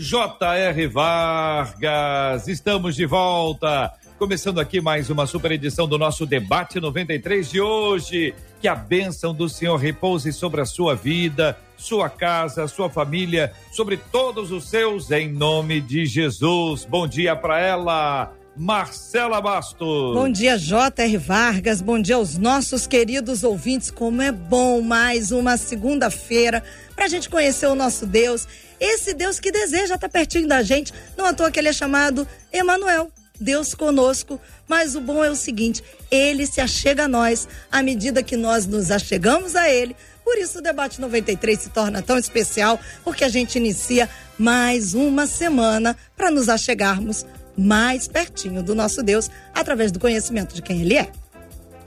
J.R. Vargas. Estamos de volta. Começando aqui mais uma super edição do nosso debate 93 de hoje. Que a bênção do Senhor repouse sobre a sua vida, sua casa, sua família, sobre todos os seus, em nome de Jesus. Bom dia para ela. Marcela Bastos. Bom dia, J.R. Vargas. Bom dia aos nossos queridos ouvintes. Como é bom mais uma segunda-feira para a gente conhecer o nosso Deus. Esse Deus que deseja estar pertinho da gente. Não à toa que ele é chamado Emanuel. Deus conosco, mas o bom é o seguinte: ele se achega a nós à medida que nós nos achegamos a ele. Por isso o debate 93 se torna tão especial, porque a gente inicia mais uma semana para nos achegarmos mais pertinho do nosso Deus através do conhecimento de quem ele é.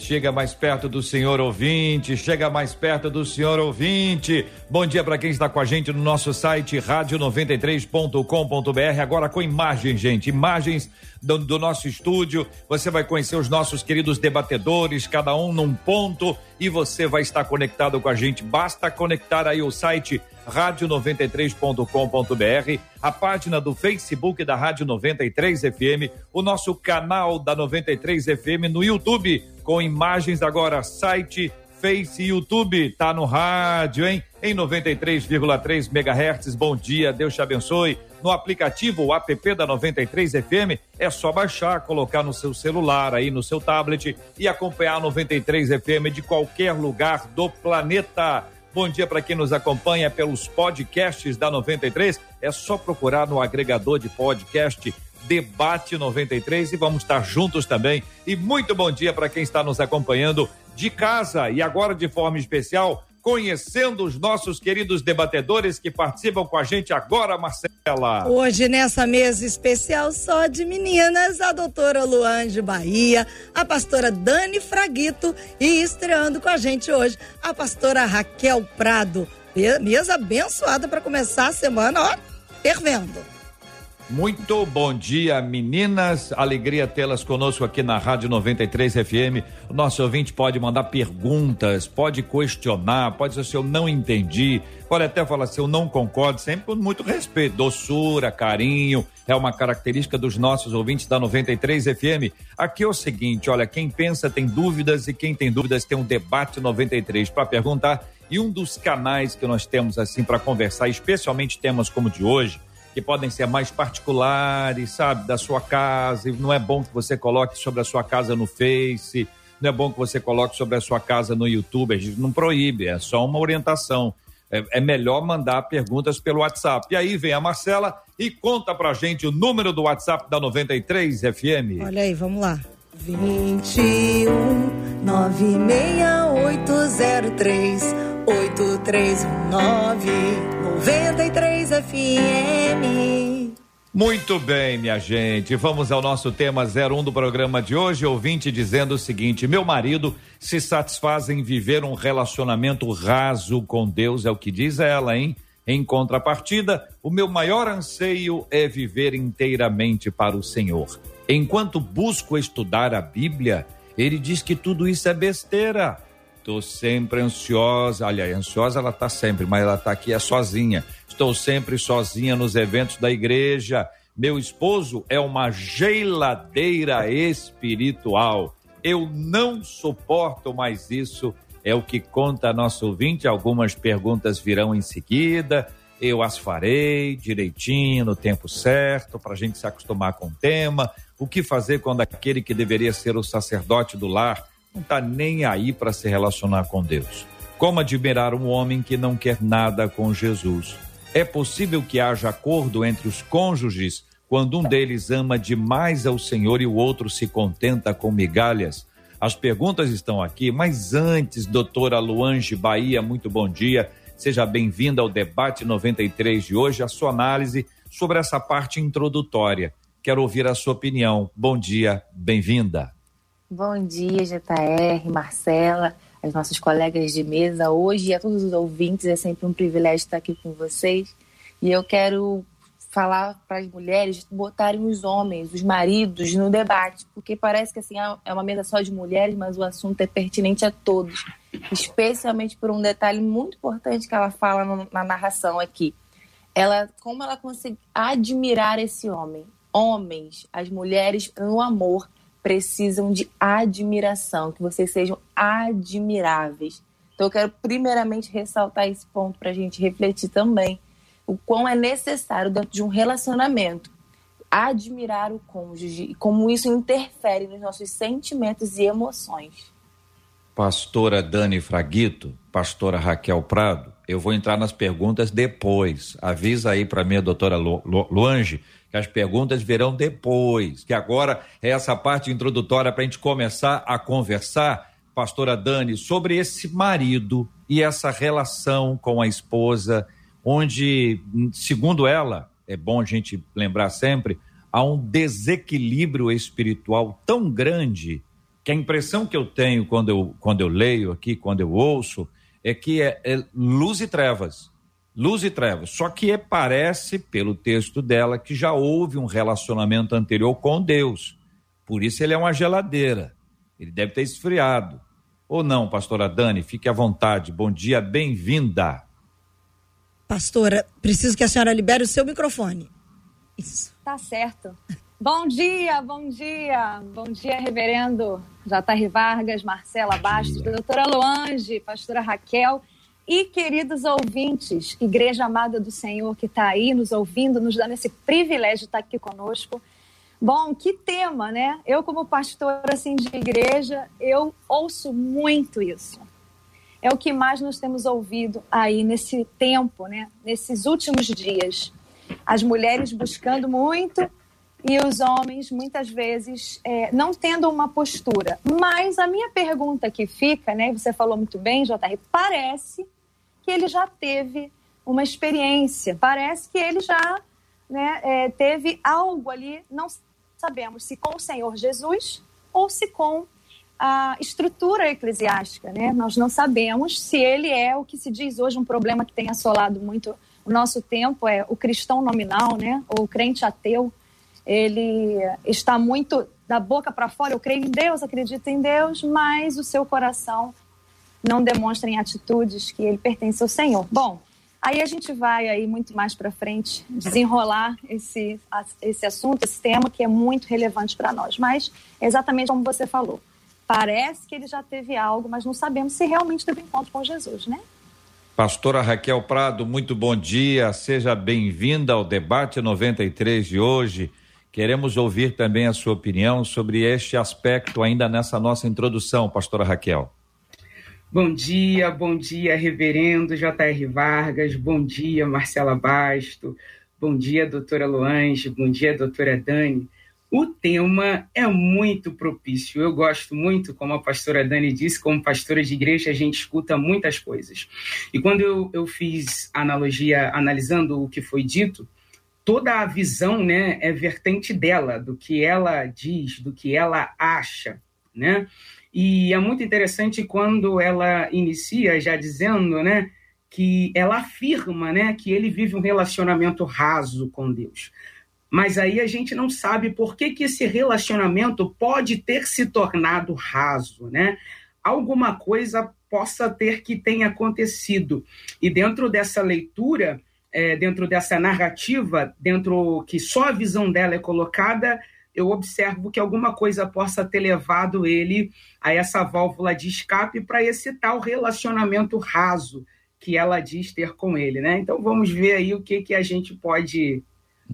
Chega mais perto do senhor ouvinte, chega mais perto do senhor ouvinte. Bom dia para quem está com a gente no nosso site rádio93.com.br. Agora com imagens, gente, imagens do, do, nosso estúdio. Você vai conhecer os nossos queridos debatedores, cada um num ponto, e você vai estar conectado com a gente. Basta conectar aí o site rádio93.com.br, a página do Facebook da Rádio 93 FM, o nosso canal da 93 FM no YouTube, com imagens agora, site, Face e YouTube, tá no rádio, hein? Em 93,3 MHz. Bom dia, Deus te abençoe. No aplicativo, o app da 93 FM, é só baixar, colocar no seu celular aí, no seu tablet e acompanhar a 93 FM de qualquer lugar do planeta. Bom dia para quem nos acompanha pelos podcasts da 93. É só procurar no agregador de podcast Debate 93 e vamos estar juntos também. E muito bom dia para quem está nos acompanhando de casa e agora de forma especial conhecendo os nossos queridos debatedores que participam com a gente agora, Marcela. Hoje, nessa mesa especial só de meninas, a doutora Luange Bahia, a pastora Dani Fraguito e estreando com a gente hoje, a pastora Raquel Prado. Mesa abençoada para começar a semana, ó, fervendo. Muito bom dia, meninas. Alegria tê-las conosco aqui na Rádio 93 FM. O nosso ouvinte pode mandar perguntas, pode questionar, pode dizer se eu não entendi, pode até falar se eu não concordo, sempre com muito respeito. Doçura, carinho, é uma característica dos nossos ouvintes da 93 FM. Aqui é o seguinte: olha, quem pensa tem dúvidas e quem tem dúvidas tem um debate 93 para perguntar. E um dos canais que nós temos assim para conversar, especialmente temas como o de hoje que podem ser mais particulares, sabe, da sua casa. E não é bom que você coloque sobre a sua casa no Face, não é bom que você coloque sobre a sua casa no YouTube. A gente não proíbe, é só uma orientação. É, é melhor mandar perguntas pelo WhatsApp. E aí vem a Marcela e conta pra gente o número do WhatsApp da 93 FM. Olha aí, vamos lá. 21 96803 8319 93 FM. Muito bem, minha gente. Vamos ao nosso tema 01 do programa de hoje. Ouvinte dizendo o seguinte: Meu marido se satisfaz em viver um relacionamento raso com Deus, é o que diz ela, hein? Em contrapartida, o meu maior anseio é viver inteiramente para o Senhor. Enquanto busco estudar a Bíblia, ele diz que tudo isso é besteira. Estou sempre ansiosa, aliás, ansiosa ela está sempre, mas ela está aqui é sozinha. Estou sempre sozinha nos eventos da igreja. Meu esposo é uma geladeira espiritual. Eu não suporto mais isso. É o que conta nosso ouvinte. Algumas perguntas virão em seguida. Eu as farei direitinho, no tempo certo, para a gente se acostumar com o tema. O que fazer quando aquele que deveria ser o sacerdote do lar não está nem aí para se relacionar com Deus. Como admirar um homem que não quer nada com Jesus? É possível que haja acordo entre os cônjuges quando um deles ama demais ao Senhor e o outro se contenta com migalhas? As perguntas estão aqui, mas antes, doutora Luange Bahia, muito bom dia. Seja bem-vinda ao debate 93 de hoje, a sua análise sobre essa parte introdutória. Quero ouvir a sua opinião. Bom dia, bem-vinda. Bom dia, JR, Marcela, as nossas colegas de mesa hoje e a todos os ouvintes. É sempre um privilégio estar aqui com vocês. E eu quero falar para as mulheres botarem os homens, os maridos no debate, porque parece que assim é uma mesa só de mulheres, mas o assunto é pertinente a todos, especialmente por um detalhe muito importante que ela fala na narração aqui. Ela, como ela consegue admirar esse homem, homens, as mulheres no amor precisam de admiração, que vocês sejam admiráveis. Então, eu quero primeiramente ressaltar esse ponto para a gente refletir também o quão é necessário dentro de um relacionamento admirar o cônjuge e como isso interfere nos nossos sentimentos e emoções. Pastora Dani Fraguito, pastora Raquel Prado, eu vou entrar nas perguntas depois. Avisa aí para mim, a doutora Lu, Lu, Luange, que as perguntas virão depois, que agora é essa parte introdutória para a gente começar a conversar, pastora Dani, sobre esse marido e essa relação com a esposa, onde, segundo ela, é bom a gente lembrar sempre, há um desequilíbrio espiritual tão grande que a impressão que eu tenho quando eu, quando eu leio aqui, quando eu ouço, é que é, é luz e trevas luz e trevas. Só que parece, pelo texto dela, que já houve um relacionamento anterior com Deus. Por isso ele é uma geladeira. Ele deve ter esfriado. Ou não, pastora Dani? Fique à vontade. Bom dia, bem-vinda. Pastora, preciso que a senhora libere o seu microfone. Isso. Tá certo. Bom dia, bom dia. Bom dia, reverendo J.R. Vargas, Marcela Bastos, doutora Loange, pastora Raquel e queridos ouvintes, Igreja Amada do Senhor que está aí nos ouvindo, nos dando esse privilégio de estar aqui conosco. Bom, que tema, né? Eu, como pastora assim, de igreja, eu ouço muito isso. É o que mais nós temos ouvido aí nesse tempo, né? Nesses últimos dias. As mulheres buscando muito e os homens, muitas vezes, é, não tendo uma postura. Mas a minha pergunta que fica, né? Você falou muito bem, JR, parece que ele já teve uma experiência, parece que ele já né, é, teve algo ali, não sabemos se com o Senhor Jesus ou se com a estrutura eclesiástica, né? Nós não sabemos se ele é o que se diz hoje um problema que tem assolado muito o nosso tempo é o cristão nominal, né? Ou o crente ateu. Ele está muito da boca para fora. Eu creio em Deus, acredito em Deus, mas o seu coração não demonstrem atitudes que ele pertence ao Senhor. Bom, aí a gente vai aí muito mais para frente desenrolar esse, esse assunto, esse tema que é muito relevante para nós. Mas exatamente como você falou, parece que ele já teve algo, mas não sabemos se realmente teve encontro com Jesus, né? Pastora Raquel Prado, muito bom dia. Seja bem-vinda ao debate 93 de hoje. Queremos ouvir também a sua opinião sobre este aspecto ainda nessa nossa introdução, pastora Raquel. Bom dia, bom dia, reverendo J.R. Vargas, bom dia, Marcela Basto, bom dia, doutora Luange, bom dia, doutora Dani. O tema é muito propício. Eu gosto muito, como a pastora Dani disse, como pastora de igreja, a gente escuta muitas coisas. E quando eu, eu fiz analogia, analisando o que foi dito, toda a visão né, é vertente dela, do que ela diz, do que ela acha. Né? E é muito interessante quando ela inicia já dizendo, né, que ela afirma, né, que ele vive um relacionamento raso com Deus. Mas aí a gente não sabe por que, que esse relacionamento pode ter se tornado raso, né? Alguma coisa possa ter que tenha acontecido. E dentro dessa leitura, é, dentro dessa narrativa, dentro que só a visão dela é colocada, eu observo que alguma coisa possa ter levado ele a essa válvula de escape para esse tal relacionamento raso que ela diz ter com ele, né? Então vamos ver aí o que, que a gente pode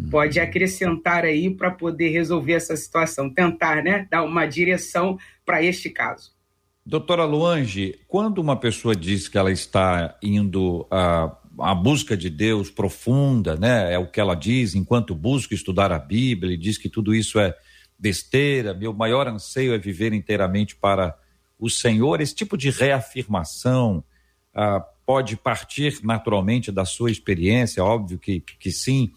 pode acrescentar aí para poder resolver essa situação, tentar, né, dar uma direção para este caso. Doutora Luange, quando uma pessoa diz que ela está indo a a busca de Deus profunda, né? É o que ela diz, enquanto busca estudar a Bíblia, e diz que tudo isso é besteira, meu maior anseio é viver inteiramente para o Senhor. Esse tipo de reafirmação ah, pode partir naturalmente da sua experiência, óbvio que, que sim,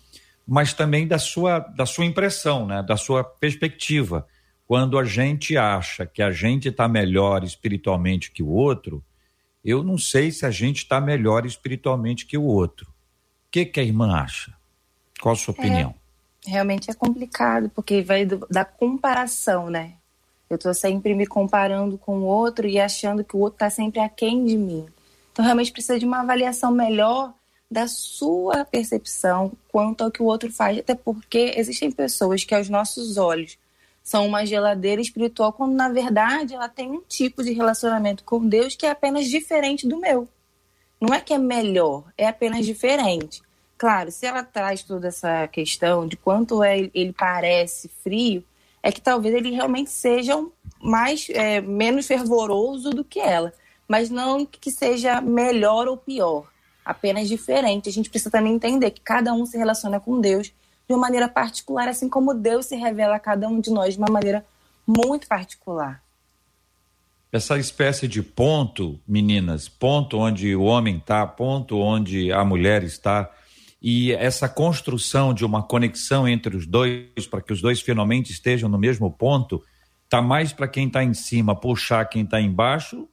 mas também da sua, da sua impressão, né? da sua perspectiva. Quando a gente acha que a gente está melhor espiritualmente que o outro, eu não sei se a gente está melhor espiritualmente que o outro. O que, que a irmã acha? Qual a sua é, opinião? Realmente é complicado, porque vai do, da comparação, né? Eu estou sempre me comparando com o outro e achando que o outro está sempre aquém de mim. Então, realmente precisa de uma avaliação melhor da sua percepção quanto ao que o outro faz, até porque existem pessoas que aos nossos olhos são uma geladeira espiritual, quando na verdade ela tem um tipo de relacionamento com Deus que é apenas diferente do meu. Não é que é melhor, é apenas diferente. Claro, se ela traz toda essa questão de quanto é, ele parece frio, é que talvez ele realmente seja mais é, menos fervoroso do que ela, mas não que seja melhor ou pior apenas diferente. A gente precisa também entender que cada um se relaciona com Deus de uma maneira particular, assim como Deus se revela a cada um de nós de uma maneira muito particular. Essa espécie de ponto, meninas, ponto onde o homem está, ponto onde a mulher está, e essa construção de uma conexão entre os dois, para que os dois finalmente estejam no mesmo ponto, está mais para quem está em cima puxar quem está embaixo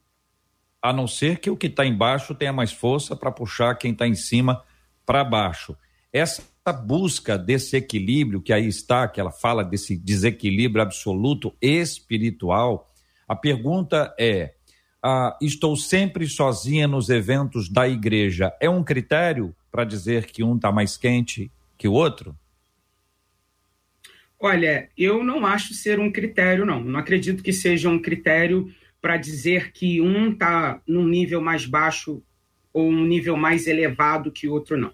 a não ser que o que está embaixo tenha mais força para puxar quem está em cima para baixo. Essa busca desse equilíbrio que aí está, que ela fala desse desequilíbrio absoluto espiritual, a pergunta é: ah, estou sempre sozinha nos eventos da igreja, é um critério para dizer que um está mais quente que o outro? Olha, eu não acho ser um critério, não. Não acredito que seja um critério para dizer que um está num nível mais baixo ou um nível mais elevado que o outro não.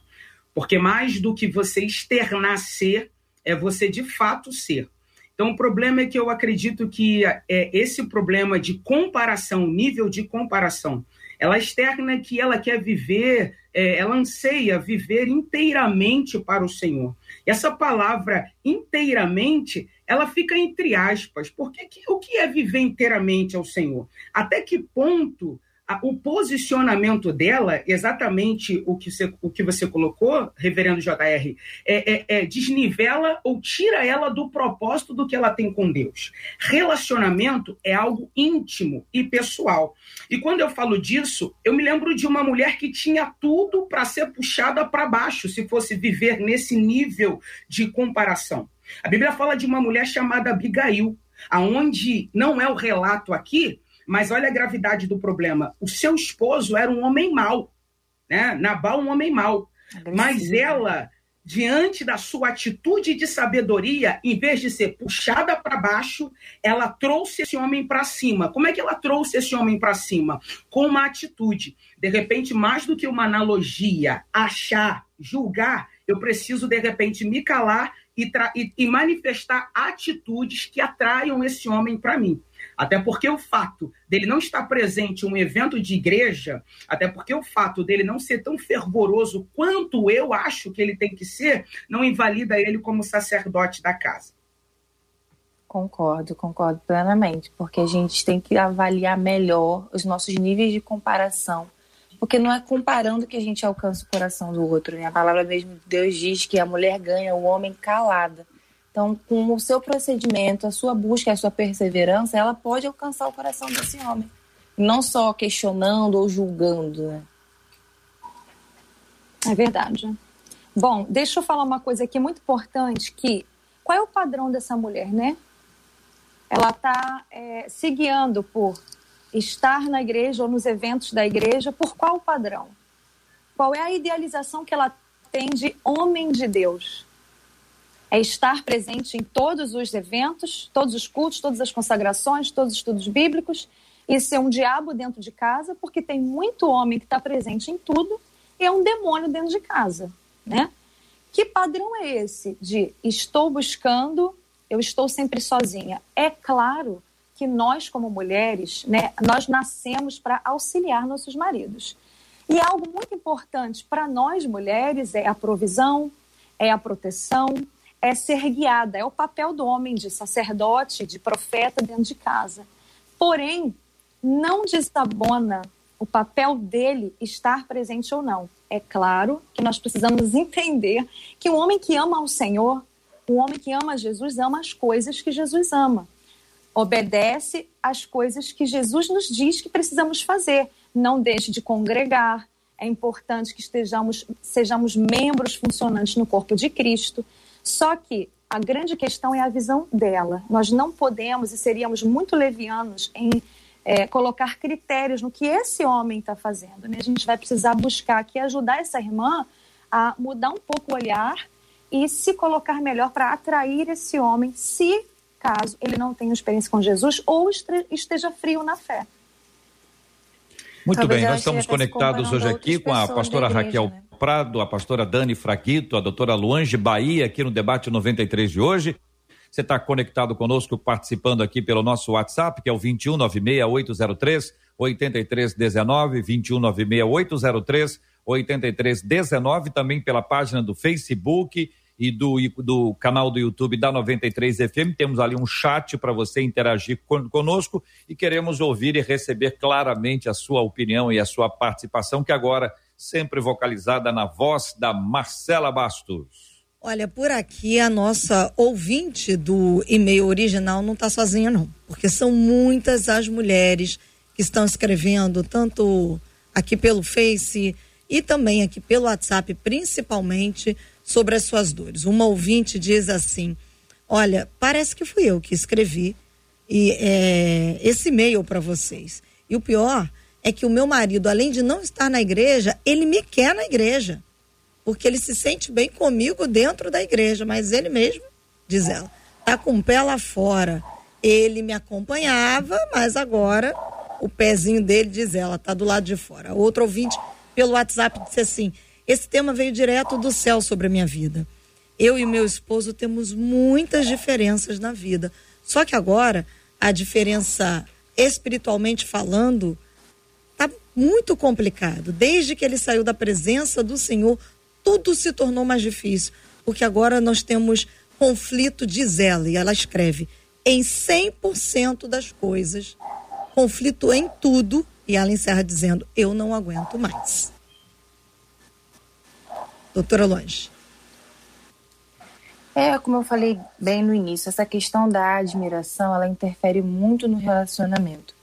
Porque mais do que você externar ser, é você de fato ser. Então, o problema é que eu acredito que é, esse problema de comparação, nível de comparação, ela externa que ela quer viver, é, ela anseia viver inteiramente para o Senhor. E essa palavra inteiramente, ela fica entre aspas, porque que, o que é viver inteiramente ao Senhor? Até que ponto o posicionamento dela, exatamente o que você, o que você colocou, reverendo JR, é, é, é, desnivela ou tira ela do propósito do que ela tem com Deus. Relacionamento é algo íntimo e pessoal. E quando eu falo disso, eu me lembro de uma mulher que tinha tudo para ser puxada para baixo, se fosse viver nesse nível de comparação. A Bíblia fala de uma mulher chamada Abigail, aonde não é o relato aqui, mas olha a gravidade do problema. O seu esposo era um homem mau, né? Nabal, um homem mau. Mas ela, diante da sua atitude de sabedoria, em vez de ser puxada para baixo, ela trouxe esse homem para cima. Como é que ela trouxe esse homem para cima? Com uma atitude. De repente, mais do que uma analogia, achar, julgar, eu preciso, de repente, me calar e, e, e manifestar atitudes que atraiam esse homem para mim. Até porque o fato dele não estar presente em um evento de igreja, até porque o fato dele não ser tão fervoroso quanto eu acho que ele tem que ser, não invalida ele como sacerdote da casa. Concordo, concordo plenamente, porque a gente tem que avaliar melhor os nossos níveis de comparação, porque não é comparando que a gente alcança o coração do outro, né? A palavra mesmo de Deus diz que a mulher ganha o homem calada. Então, com o seu procedimento, a sua busca, a sua perseverança, ela pode alcançar o coração desse homem. Não só questionando ou julgando. Né? É verdade. Bom, deixa eu falar uma coisa aqui muito importante, que qual é o padrão dessa mulher, né? Ela está é, se guiando por estar na igreja ou nos eventos da igreja, por qual padrão? Qual é a idealização que ela tem de homem de Deus? É estar presente em todos os eventos, todos os cultos, todas as consagrações, todos os estudos bíblicos e ser um diabo dentro de casa, porque tem muito homem que está presente em tudo e é um demônio dentro de casa, né? Que padrão é esse de estou buscando, eu estou sempre sozinha? É claro que nós como mulheres, né, nós nascemos para auxiliar nossos maridos. E algo muito importante para nós mulheres é a provisão, é a proteção, é ser guiada, é o papel do homem de sacerdote, de profeta dentro de casa. Porém, não desabona o papel dele estar presente ou não. É claro que nós precisamos entender que o homem que ama ao Senhor, o homem que ama Jesus, ama as coisas que Jesus ama. Obedece às coisas que Jesus nos diz que precisamos fazer. Não deixe de congregar. É importante que estejamos, sejamos membros funcionantes no corpo de Cristo. Só que a grande questão é a visão dela. Nós não podemos e seríamos muito levianos em é, colocar critérios no que esse homem está fazendo. Né? A gente vai precisar buscar aqui ajudar essa irmã a mudar um pouco o olhar e se colocar melhor para atrair esse homem, se caso ele não tenha experiência com Jesus ou esteja frio na fé. Muito Talvez bem, nós estamos conectados hoje aqui com a pastora igreja, Raquel né? Prado, a pastora Dani Fraguito, a doutora Luange Bahia, aqui no debate 93 de hoje. Você está conectado conosco, participando aqui pelo nosso WhatsApp, que é o 2196803 8319, 2196803 8319, também pela página do Facebook e do, do canal do YouTube da 93 FM. Temos ali um chat para você interagir conosco e queremos ouvir e receber claramente a sua opinião e a sua participação, que agora sempre vocalizada na voz da Marcela Bastos. Olha, por aqui a nossa ouvinte do e-mail original não está sozinha, não. Porque são muitas as mulheres que estão escrevendo, tanto aqui pelo Face e também aqui pelo WhatsApp, principalmente, sobre as suas dores. Uma ouvinte diz assim: Olha, parece que fui eu que escrevi e, é, esse e-mail para vocês. E o pior é que o meu marido, além de não estar na igreja, ele me quer na igreja porque ele se sente bem comigo dentro da igreja, mas ele mesmo, diz ela, tá com o pé lá fora. Ele me acompanhava, mas agora o pezinho dele, diz ela, tá do lado de fora. Outro ouvinte pelo WhatsApp disse assim: esse tema veio direto do céu sobre a minha vida. Eu e meu esposo temos muitas diferenças na vida. Só que agora a diferença espiritualmente falando muito complicado. Desde que ele saiu da presença do Senhor, tudo se tornou mais difícil, porque agora nós temos conflito, diz ela, e ela escreve, em 100% das coisas, conflito em tudo, e ela encerra dizendo: Eu não aguento mais. Doutora Longe. É, como eu falei bem no início, essa questão da admiração, ela interfere muito no relacionamento.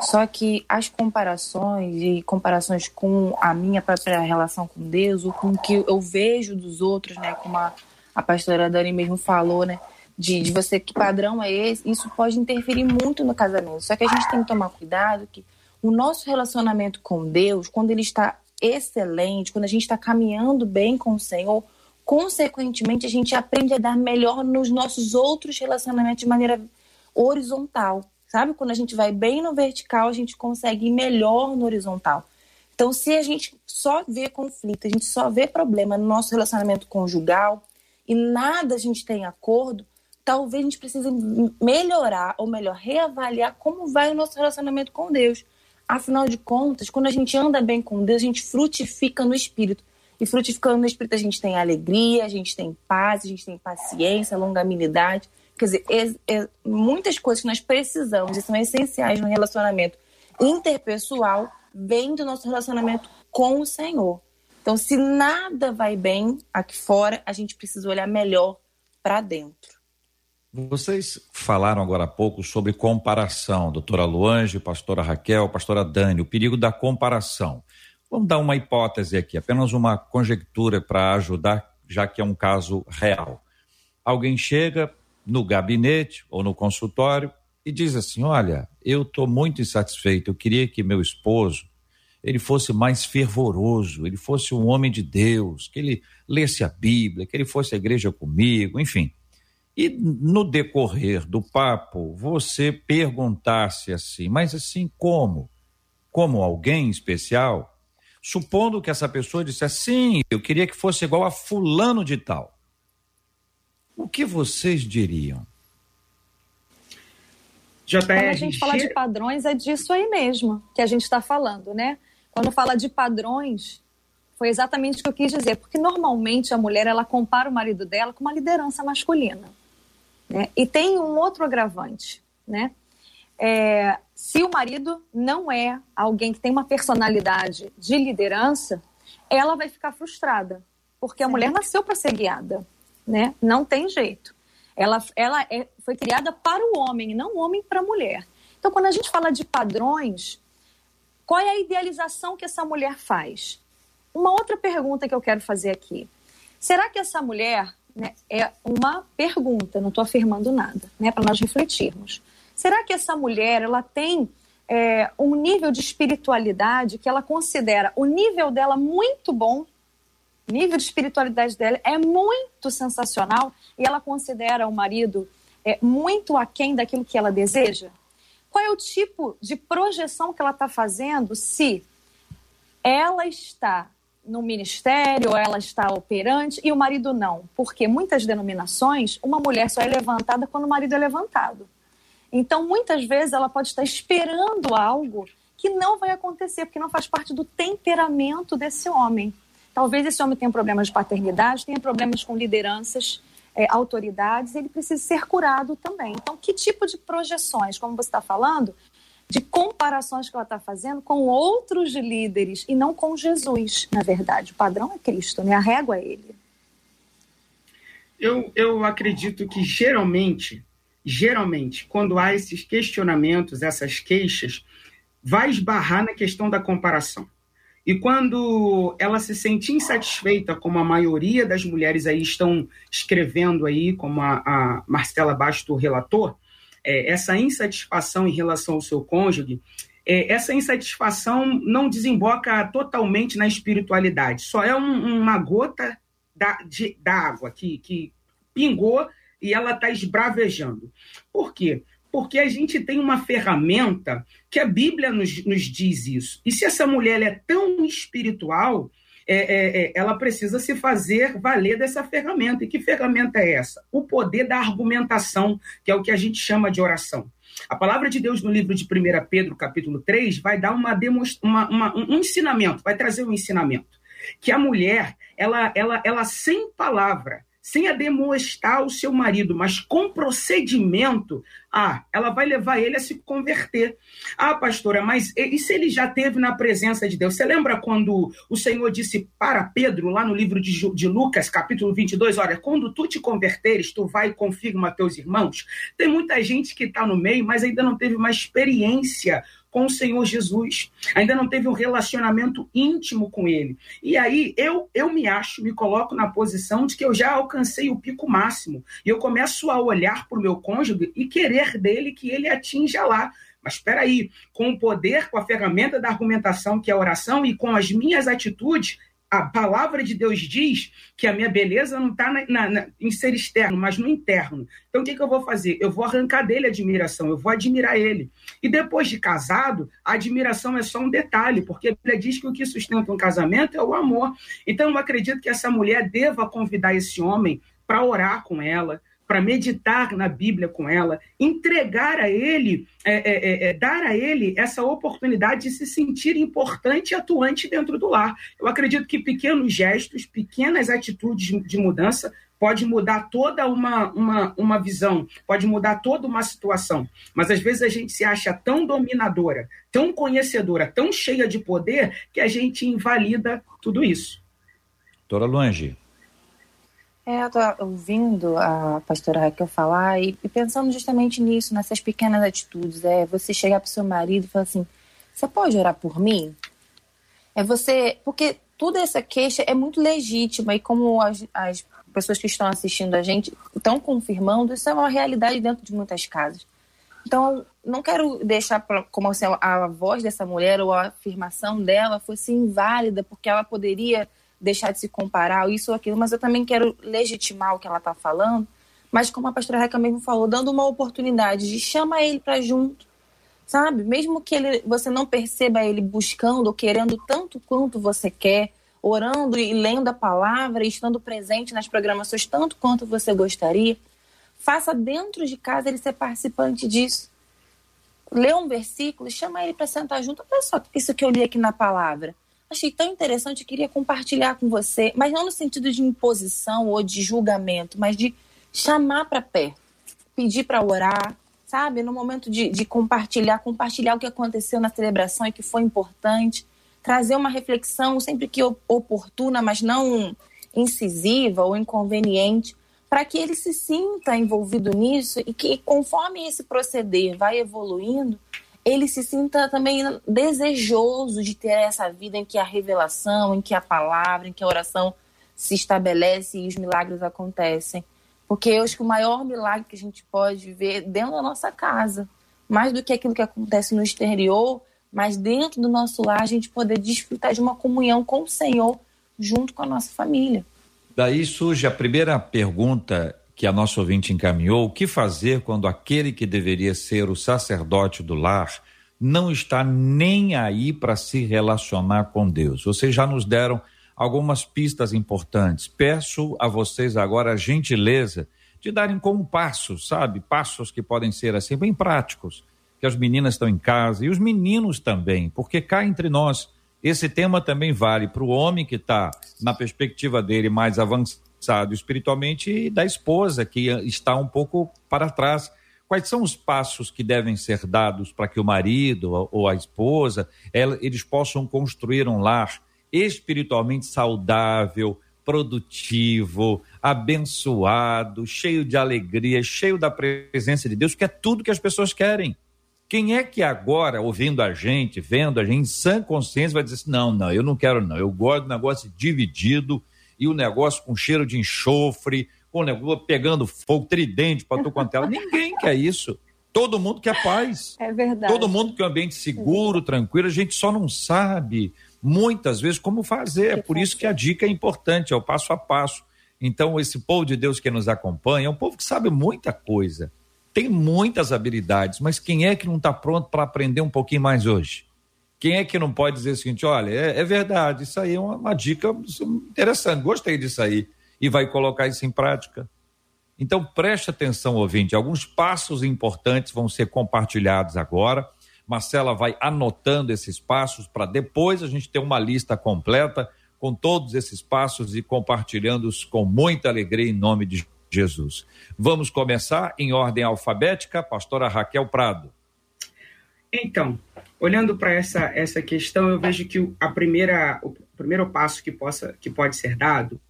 Só que as comparações e comparações com a minha própria relação com Deus, ou com o que eu vejo dos outros, né, como a, a pastora Dani mesmo falou, né, de, de você, que padrão é esse, isso pode interferir muito no casamento. Só que a gente tem que tomar cuidado que o nosso relacionamento com Deus, quando ele está excelente, quando a gente está caminhando bem com o Senhor, consequentemente a gente aprende a dar melhor nos nossos outros relacionamentos de maneira horizontal. Sabe? Quando a gente vai bem no vertical, a gente consegue ir melhor no horizontal. Então, se a gente só vê conflito, a gente só vê problema no nosso relacionamento conjugal e nada a gente tem acordo, talvez a gente precise melhorar, ou melhor, reavaliar como vai o nosso relacionamento com Deus. Afinal de contas, quando a gente anda bem com Deus, a gente frutifica no espírito. E frutificando no espírito, a gente tem alegria, a gente tem paz, a gente tem paciência, longanimidade. Quer dizer, é, é, muitas coisas que nós precisamos e são essenciais no relacionamento interpessoal vêm do nosso relacionamento com o Senhor. Então, se nada vai bem aqui fora, a gente precisa olhar melhor para dentro. Vocês falaram agora há pouco sobre comparação, doutora Luange, pastora Raquel, pastora Dani, o perigo da comparação. Vamos dar uma hipótese aqui, apenas uma conjectura para ajudar, já que é um caso real. Alguém chega, no gabinete ou no consultório e diz assim: Olha, eu estou muito insatisfeito, eu queria que meu esposo ele fosse mais fervoroso, ele fosse um homem de Deus, que ele lesse a Bíblia, que ele fosse à igreja comigo, enfim. E no decorrer do papo, você perguntasse assim, mas assim como? Como alguém especial? Supondo que essa pessoa dissesse, sim, eu queria que fosse igual a fulano de tal. O que vocês diriam? JR, Quando a gente fala de padrões, é disso aí mesmo que a gente está falando, né? Quando fala de padrões, foi exatamente o que eu quis dizer, porque normalmente a mulher ela compara o marido dela com uma liderança masculina, né? E tem um outro agravante, né? é, se o marido não é alguém que tem uma personalidade de liderança, ela vai ficar frustrada, porque a mulher nasceu para ser guiada, né? Não tem jeito. Ela, ela é, foi criada para o homem, não o homem para a mulher. Então, quando a gente fala de padrões, qual é a idealização que essa mulher faz? Uma outra pergunta que eu quero fazer aqui. Será que essa mulher né, é uma pergunta, não estou afirmando nada, né, para nós refletirmos. Será que essa mulher ela tem é, um nível de espiritualidade que ela considera o nível dela muito bom, nível de espiritualidade dela é muito sensacional e ela considera o marido é, muito aquém daquilo que ela deseja? Qual é o tipo de projeção que ela está fazendo se ela está no ministério, ela está operante e o marido não? Porque muitas denominações, uma mulher só é levantada quando o marido é levantado. Então, muitas vezes, ela pode estar esperando algo que não vai acontecer, porque não faz parte do temperamento desse homem. Talvez esse homem tenha problemas de paternidade, tenha problemas com lideranças, é, autoridades, ele precisa ser curado também. Então, que tipo de projeções, como você está falando, de comparações que ela está fazendo com outros líderes e não com Jesus, na verdade. O padrão é Cristo, né? a régua é ele. Eu, eu acredito que geralmente geralmente, quando há esses questionamentos, essas queixas, vai esbarrar na questão da comparação. E quando ela se sente insatisfeita, como a maioria das mulheres aí estão escrevendo aí, como a, a Marcela Basto relator, é, essa insatisfação em relação ao seu cônjuge, é, essa insatisfação não desemboca totalmente na espiritualidade, só é um, uma gota da, de, da água que, que pingou e ela está esbravejando. Por quê? Porque a gente tem uma ferramenta que a Bíblia nos, nos diz isso. E se essa mulher é tão espiritual, é, é, é, ela precisa se fazer valer dessa ferramenta. E que ferramenta é essa? O poder da argumentação, que é o que a gente chama de oração. A palavra de Deus no livro de 1 Pedro, capítulo 3, vai dar uma, uma, uma, um ensinamento, vai trazer um ensinamento. Que a mulher, ela, ela, ela sem palavra, sem a demonstrar o seu marido, mas com procedimento, ah, ela vai levar ele a se converter. Ah, pastora, mas e se ele já teve na presença de Deus? Você lembra quando o Senhor disse para Pedro, lá no livro de, de Lucas, capítulo 22, olha, quando tu te converteres, tu vai e confirma teus irmãos? Tem muita gente que está no meio, mas ainda não teve uma experiência com o Senhor Jesus, ainda não teve um relacionamento íntimo com ele. E aí eu eu me acho, me coloco na posição de que eu já alcancei o pico máximo e eu começo a olhar para o meu cônjuge e querer dele que ele atinja lá. Mas espera aí, com o poder, com a ferramenta da argumentação que é a oração e com as minhas atitudes, a palavra de Deus diz que a minha beleza não está em ser externo, mas no interno. Então, o que, que eu vou fazer? Eu vou arrancar dele a admiração, eu vou admirar ele. E depois de casado, a admiração é só um detalhe, porque a Bíblia diz que o que sustenta um casamento é o amor. Então, eu acredito que essa mulher deva convidar esse homem para orar com ela, para meditar na Bíblia com ela, entregar a ele, é, é, é, é, dar a ele essa oportunidade de se sentir importante e atuante dentro do lar. Eu acredito que pequenos gestos, pequenas atitudes de mudança pode mudar toda uma, uma, uma visão, pode mudar toda uma situação. Mas às vezes a gente se acha tão dominadora, tão conhecedora, tão cheia de poder, que a gente invalida tudo isso. Doutora Luange. É, eu tô ouvindo a pastora Raquel falar e, e, pensando justamente nisso, nessas pequenas atitudes. É você chegar para o seu marido e falar assim: você pode orar por mim? É você. Porque toda essa queixa é muito legítima e como as, as pessoas que estão assistindo a gente estão confirmando, isso é uma realidade dentro de muitas casas. Então, não quero deixar como se a, a voz dessa mulher ou a afirmação dela fosse inválida, porque ela poderia deixar de se comparar, isso ou aquilo, mas eu também quero legitimar o que ela está falando, mas como a pastora Reca mesmo falou, dando uma oportunidade de chamar ele para junto, sabe? Mesmo que ele, você não perceba ele buscando ou querendo tanto quanto você quer, orando e lendo a palavra e estando presente nas programações tanto quanto você gostaria, faça dentro de casa ele ser participante disso. Lê um versículo, chama ele para sentar junto. Olha só isso que eu li aqui na palavra achei tão interessante, queria compartilhar com você, mas não no sentido de imposição ou de julgamento, mas de chamar para perto, pedir para orar, sabe? No momento de, de compartilhar, compartilhar o que aconteceu na celebração e que foi importante, trazer uma reflexão sempre que oportuna, mas não incisiva ou inconveniente, para que ele se sinta envolvido nisso e que, conforme esse proceder vai evoluindo, ele se sinta também desejoso de ter essa vida em que a revelação, em que a palavra, em que a oração se estabelece e os milagres acontecem. Porque eu acho que o maior milagre que a gente pode ver dentro da nossa casa, mais do que aquilo que acontece no exterior, mas dentro do nosso lar, a gente poder desfrutar de uma comunhão com o Senhor junto com a nossa família. Daí surge a primeira pergunta que a nossa ouvinte encaminhou: o que fazer quando aquele que deveria ser o sacerdote do lar não está nem aí para se relacionar com Deus? Vocês já nos deram algumas pistas importantes. Peço a vocês agora a gentileza de darem como passos, sabe? Passos que podem ser assim bem práticos, que as meninas estão em casa e os meninos também, porque cá entre nós esse tema também vale para o homem que está na perspectiva dele mais avançado espiritualmente e da esposa que está um pouco para trás. Quais são os passos que devem ser dados para que o marido ou a esposa eles possam construir um lar espiritualmente saudável, produtivo, abençoado, cheio de alegria, cheio da presença de Deus, que é tudo que as pessoas querem. Quem é que agora, ouvindo a gente, vendo a gente, em sã consciência, vai dizer assim: não, não, eu não quero, não. Eu gosto do negócio dividido e o negócio com cheiro de enxofre, com negócio pegando fogo, tridente para tu quanto ela. Ninguém quer isso. Todo mundo quer paz. É verdade. Todo mundo quer um ambiente seguro, é tranquilo. A gente só não sabe muitas vezes como fazer. É por isso que a dica é importante, é o passo a passo. Então, esse povo de Deus que nos acompanha é um povo que sabe muita coisa, tem muitas habilidades, mas quem é que não está pronto para aprender um pouquinho mais hoje? Quem é que não pode dizer o seguinte: olha, é, é verdade, isso aí é uma, uma dica interessante, gostei disso aí, e vai colocar isso em prática? Então, preste atenção, ouvinte, alguns passos importantes vão ser compartilhados agora Marcela vai anotando esses passos para depois a gente ter uma lista completa com todos esses passos e compartilhando-os com muita alegria em nome de Jesus. Vamos começar em ordem alfabética, pastora Raquel Prado. Então, olhando para essa, essa questão, eu vejo que a primeira, o primeiro passo que, possa, que pode ser dado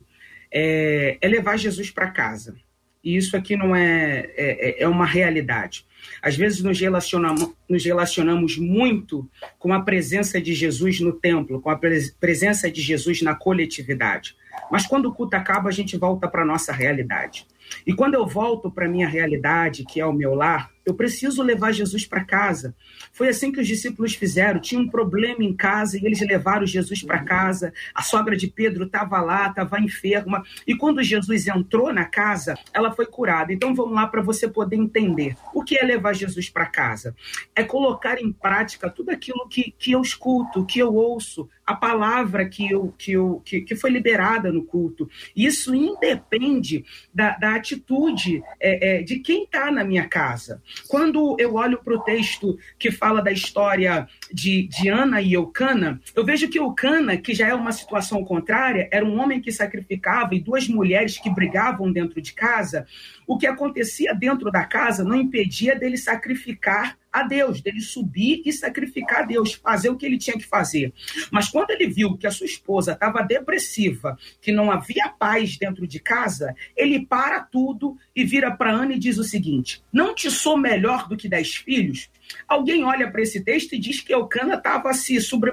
é, é levar Jesus para casa. E isso aqui não é, é, é uma realidade. Às vezes nos relacionamos, nos relacionamos muito com a presença de Jesus no templo, com a presença de Jesus na coletividade. Mas quando o culto acaba, a gente volta para a nossa realidade. E quando eu volto para a minha realidade, que é o meu lar, eu preciso levar Jesus para casa. Foi assim que os discípulos fizeram. Tinha um problema em casa e eles levaram Jesus para casa. A sogra de Pedro estava lá, estava enferma. E quando Jesus entrou na casa, ela foi curada. Então vamos lá para você poder entender. O que é levar Jesus para casa? É colocar em prática tudo aquilo que, que eu escuto, que eu ouço, a palavra que, eu, que, eu, que, que foi liberada no culto. Isso independe da, da atitude é, é, de quem está na minha casa. Quando eu olho para o texto que fala da história de, de Ana e Eucana, eu vejo que Eucana, que já é uma situação contrária, era um homem que sacrificava e duas mulheres que brigavam dentro de casa. O que acontecia dentro da casa não impedia dele sacrificar a Deus, dele subir e sacrificar a Deus, fazer o que ele tinha que fazer. Mas quando ele viu que a sua esposa estava depressiva, que não havia paz dentro de casa, ele para tudo e vira para Ana e diz o seguinte: Não te sou melhor do que dez filhos? Alguém olha para esse texto e diz que Eucana estava se, sobre,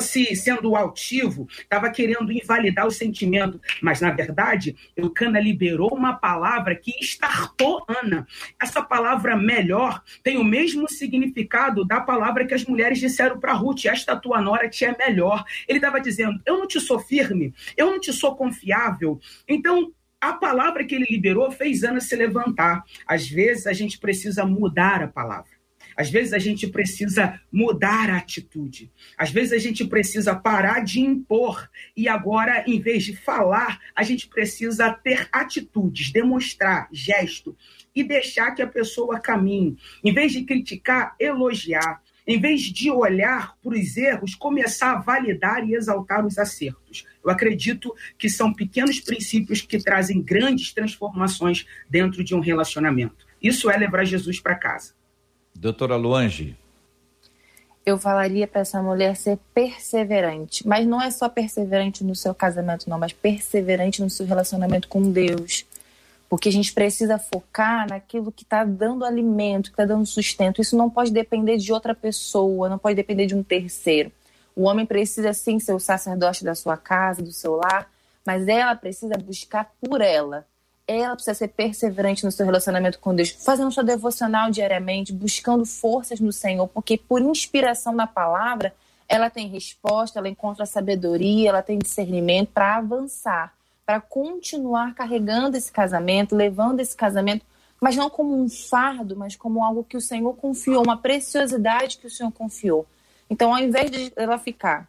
se sendo altivo, estava querendo invalidar o sentimento, mas na verdade Eucana liberou uma palavra que estartou Ana. Essa palavra melhor tem o mesmo significado da palavra que as mulheres disseram para Ruth: esta tua nora te é melhor. Ele estava dizendo: eu não te sou firme, eu não te sou confiável. Então a palavra que ele liberou fez Ana se levantar. Às vezes a gente precisa mudar a palavra. Às vezes a gente precisa mudar a atitude. Às vezes a gente precisa parar de impor e agora, em vez de falar, a gente precisa ter atitudes, demonstrar gesto e deixar que a pessoa caminhe. Em vez de criticar, elogiar. Em vez de olhar para os erros, começar a validar e exaltar os acertos. Eu acredito que são pequenos princípios que trazem grandes transformações dentro de um relacionamento. Isso é levar Jesus para casa. Doutora Luange. Eu falaria para essa mulher ser perseverante, mas não é só perseverante no seu casamento, não, mas perseverante no seu relacionamento com Deus. Porque a gente precisa focar naquilo que está dando alimento, que está dando sustento. Isso não pode depender de outra pessoa, não pode depender de um terceiro. O homem precisa sim ser o sacerdote da sua casa, do seu lar, mas ela precisa buscar por ela ela precisa ser perseverante no seu relacionamento com Deus, fazendo sua devocional diariamente, buscando forças no Senhor, porque por inspiração da palavra, ela tem resposta, ela encontra sabedoria, ela tem discernimento para avançar, para continuar carregando esse casamento, levando esse casamento, mas não como um fardo, mas como algo que o Senhor confiou, uma preciosidade que o Senhor confiou. Então, ao invés de ela ficar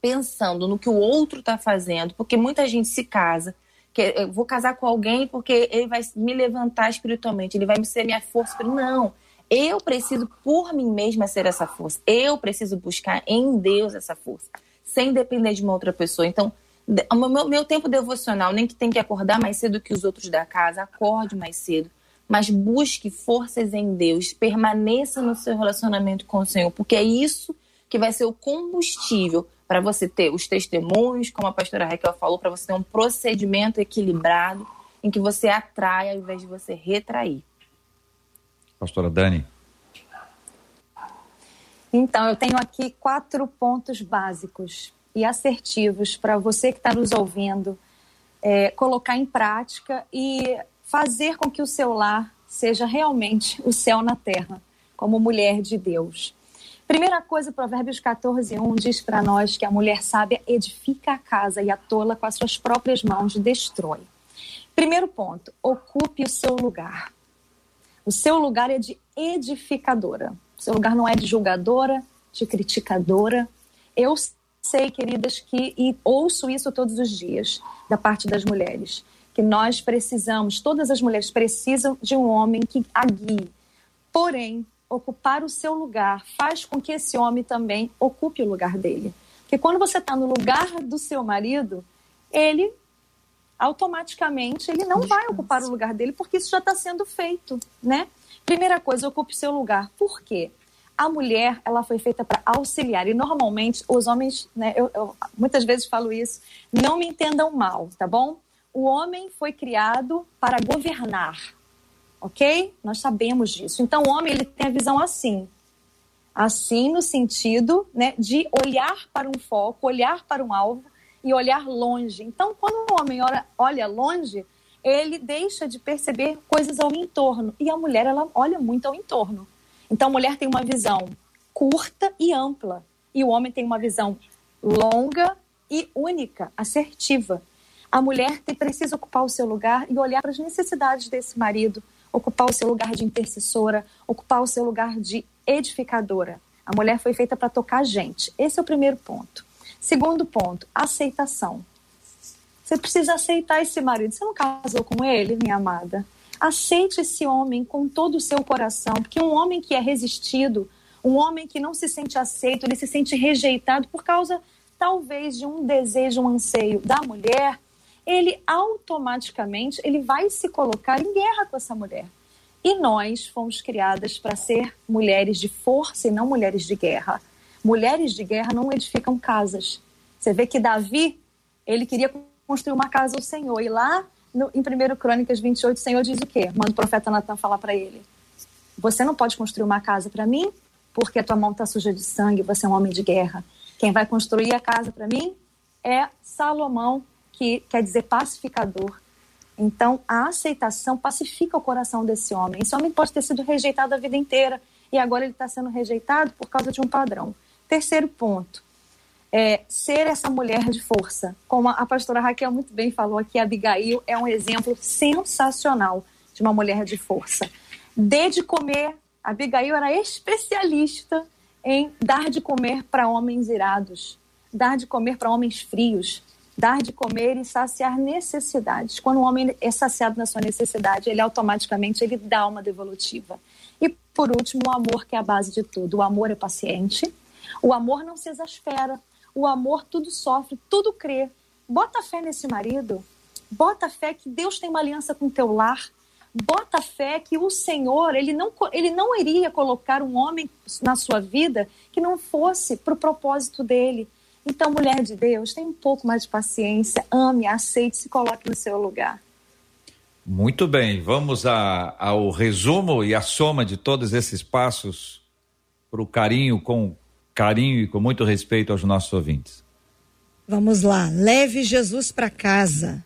pensando no que o outro está fazendo, porque muita gente se casa que eu vou casar com alguém porque ele vai me levantar espiritualmente, ele vai ser minha força. Não, eu preciso por mim mesma ser essa força. Eu preciso buscar em Deus essa força, sem depender de uma outra pessoa. Então, meu, meu tempo devocional, nem que tem que acordar mais cedo que os outros da casa, acorde mais cedo, mas busque forças em Deus, permaneça no seu relacionamento com o Senhor, porque é isso que vai ser o combustível para você ter os testemunhos, como a pastora Raquel falou, para você ter um procedimento equilibrado em que você atrai ao invés de você retrair. Pastora Dani. Então, eu tenho aqui quatro pontos básicos e assertivos para você que está nos ouvindo é, colocar em prática e fazer com que o seu lar seja realmente o céu na terra, como mulher de Deus. Primeira coisa, Provérbios 14, 1 diz para nós que a mulher sábia edifica a casa e a tola com as suas próprias mãos destrói. Primeiro ponto, ocupe o seu lugar. O seu lugar é de edificadora. O seu lugar não é de julgadora, de criticadora. Eu sei, queridas, que e ouço isso todos os dias da parte das mulheres, que nós precisamos, todas as mulheres precisam de um homem que a guie. Porém, ocupar o seu lugar faz com que esse homem também ocupe o lugar dele. Porque quando você está no lugar do seu marido, ele automaticamente ele não vai ocupar o lugar dele porque isso já está sendo feito, né? Primeira coisa, ocupe o seu lugar. Por quê? A mulher, ela foi feita para auxiliar e normalmente os homens, né? Eu, eu muitas vezes falo isso. Não me entendam mal, tá bom? O homem foi criado para governar, ok? Nós sabemos disso. Então, o homem ele tem a visão assim, assim no sentido né, de olhar para um foco, olhar para um alvo e olhar longe. Então, quando o homem olha longe, ele deixa de perceber coisas ao entorno e a mulher ela olha muito ao entorno. Então, a mulher tem uma visão curta e ampla e o homem tem uma visão longa e única, assertiva. A mulher tem, precisa ocupar o seu lugar e olhar para as necessidades desse marido, ocupar o seu lugar de intercessora, ocupar o seu lugar de edificadora. A mulher foi feita para tocar gente. Esse é o primeiro ponto. Segundo ponto, aceitação. Você precisa aceitar esse marido. Você não casou com ele, minha amada? Aceite esse homem com todo o seu coração, porque um homem que é resistido, um homem que não se sente aceito, ele se sente rejeitado por causa, talvez, de um desejo, um anseio da mulher, ele automaticamente ele vai se colocar em guerra com essa mulher. E nós fomos criadas para ser mulheres de força e não mulheres de guerra. Mulheres de guerra não edificam casas. Você vê que Davi, ele queria construir uma casa ao Senhor. E lá no, em 1 Crônicas 28, o Senhor diz o quê? Manda o profeta Natan falar para ele: Você não pode construir uma casa para mim, porque a tua mão está suja de sangue, você é um homem de guerra. Quem vai construir a casa para mim é Salomão, que quer dizer pacificador. Então, a aceitação pacifica o coração desse homem. Esse homem pode ter sido rejeitado a vida inteira e agora ele está sendo rejeitado por causa de um padrão. Terceiro ponto, é ser essa mulher de força. Como a pastora Raquel muito bem falou aqui, Abigail é um exemplo sensacional de uma mulher de força. Dê de comer. Abigail era especialista em dar de comer para homens irados, dar de comer para homens frios, dar de comer e saciar necessidades. Quando o homem é saciado na sua necessidade, ele automaticamente ele dá uma devolutiva. E por último, o amor que é a base de tudo. O amor é paciente. O amor não se exaspera. O amor tudo sofre, tudo crê. Bota fé nesse marido. Bota fé que Deus tem uma aliança com teu lar. Bota fé que o Senhor, ele não, ele não iria colocar um homem na sua vida que não fosse para o propósito dele. Então, mulher de Deus, tenha um pouco mais de paciência, ame, aceite, se coloque no seu lugar. Muito bem, vamos a, ao resumo e a soma de todos esses passos para o carinho, com carinho e com muito respeito aos nossos ouvintes. Vamos lá, leve Jesus para casa.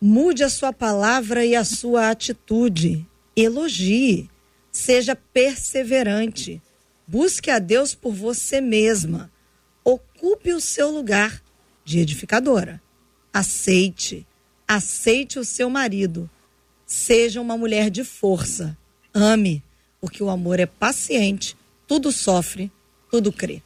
Mude a sua palavra e a sua atitude. Elogie. Seja perseverante. Busque a Deus por você mesma. Ocupe o seu lugar de edificadora. Aceite. Aceite o seu marido. Seja uma mulher de força. Ame, porque o amor é paciente, tudo sofre, tudo crê.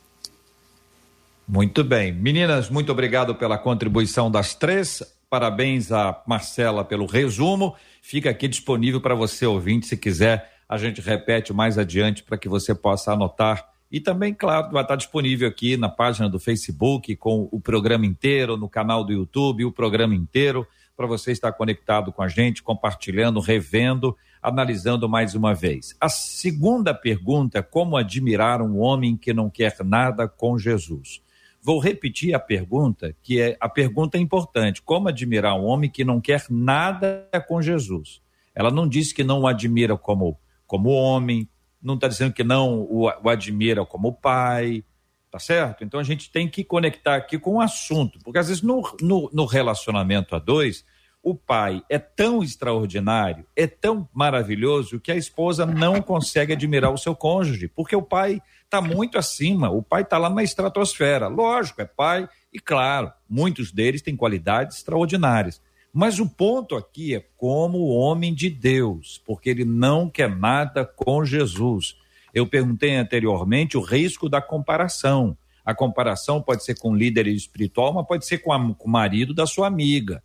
Muito bem. Meninas, muito obrigado pela contribuição das três. Parabéns a Marcela pelo resumo. Fica aqui disponível para você ouvinte, se quiser. A gente repete mais adiante para que você possa anotar. E também, claro, vai estar disponível aqui na página do Facebook com o programa inteiro, no canal do YouTube, o programa inteiro, para você estar conectado com a gente, compartilhando, revendo, analisando mais uma vez. A segunda pergunta é como admirar um homem que não quer nada com Jesus. Vou repetir a pergunta, que é a pergunta é importante: como admirar um homem que não quer nada com Jesus? Ela não diz que não o admira como, como homem, não está dizendo que não o, o admira como pai, tá certo? Então a gente tem que conectar aqui com o assunto, porque às vezes no, no, no relacionamento a dois, o pai é tão extraordinário, é tão maravilhoso que a esposa não consegue admirar o seu cônjuge, porque o pai está muito acima, o pai está lá na estratosfera. Lógico, é pai, e claro, muitos deles têm qualidades extraordinárias. Mas o ponto aqui é como homem de Deus, porque ele não quer nada com Jesus. Eu perguntei anteriormente o risco da comparação. A comparação pode ser com o líder espiritual, mas pode ser com, a, com o marido da sua amiga.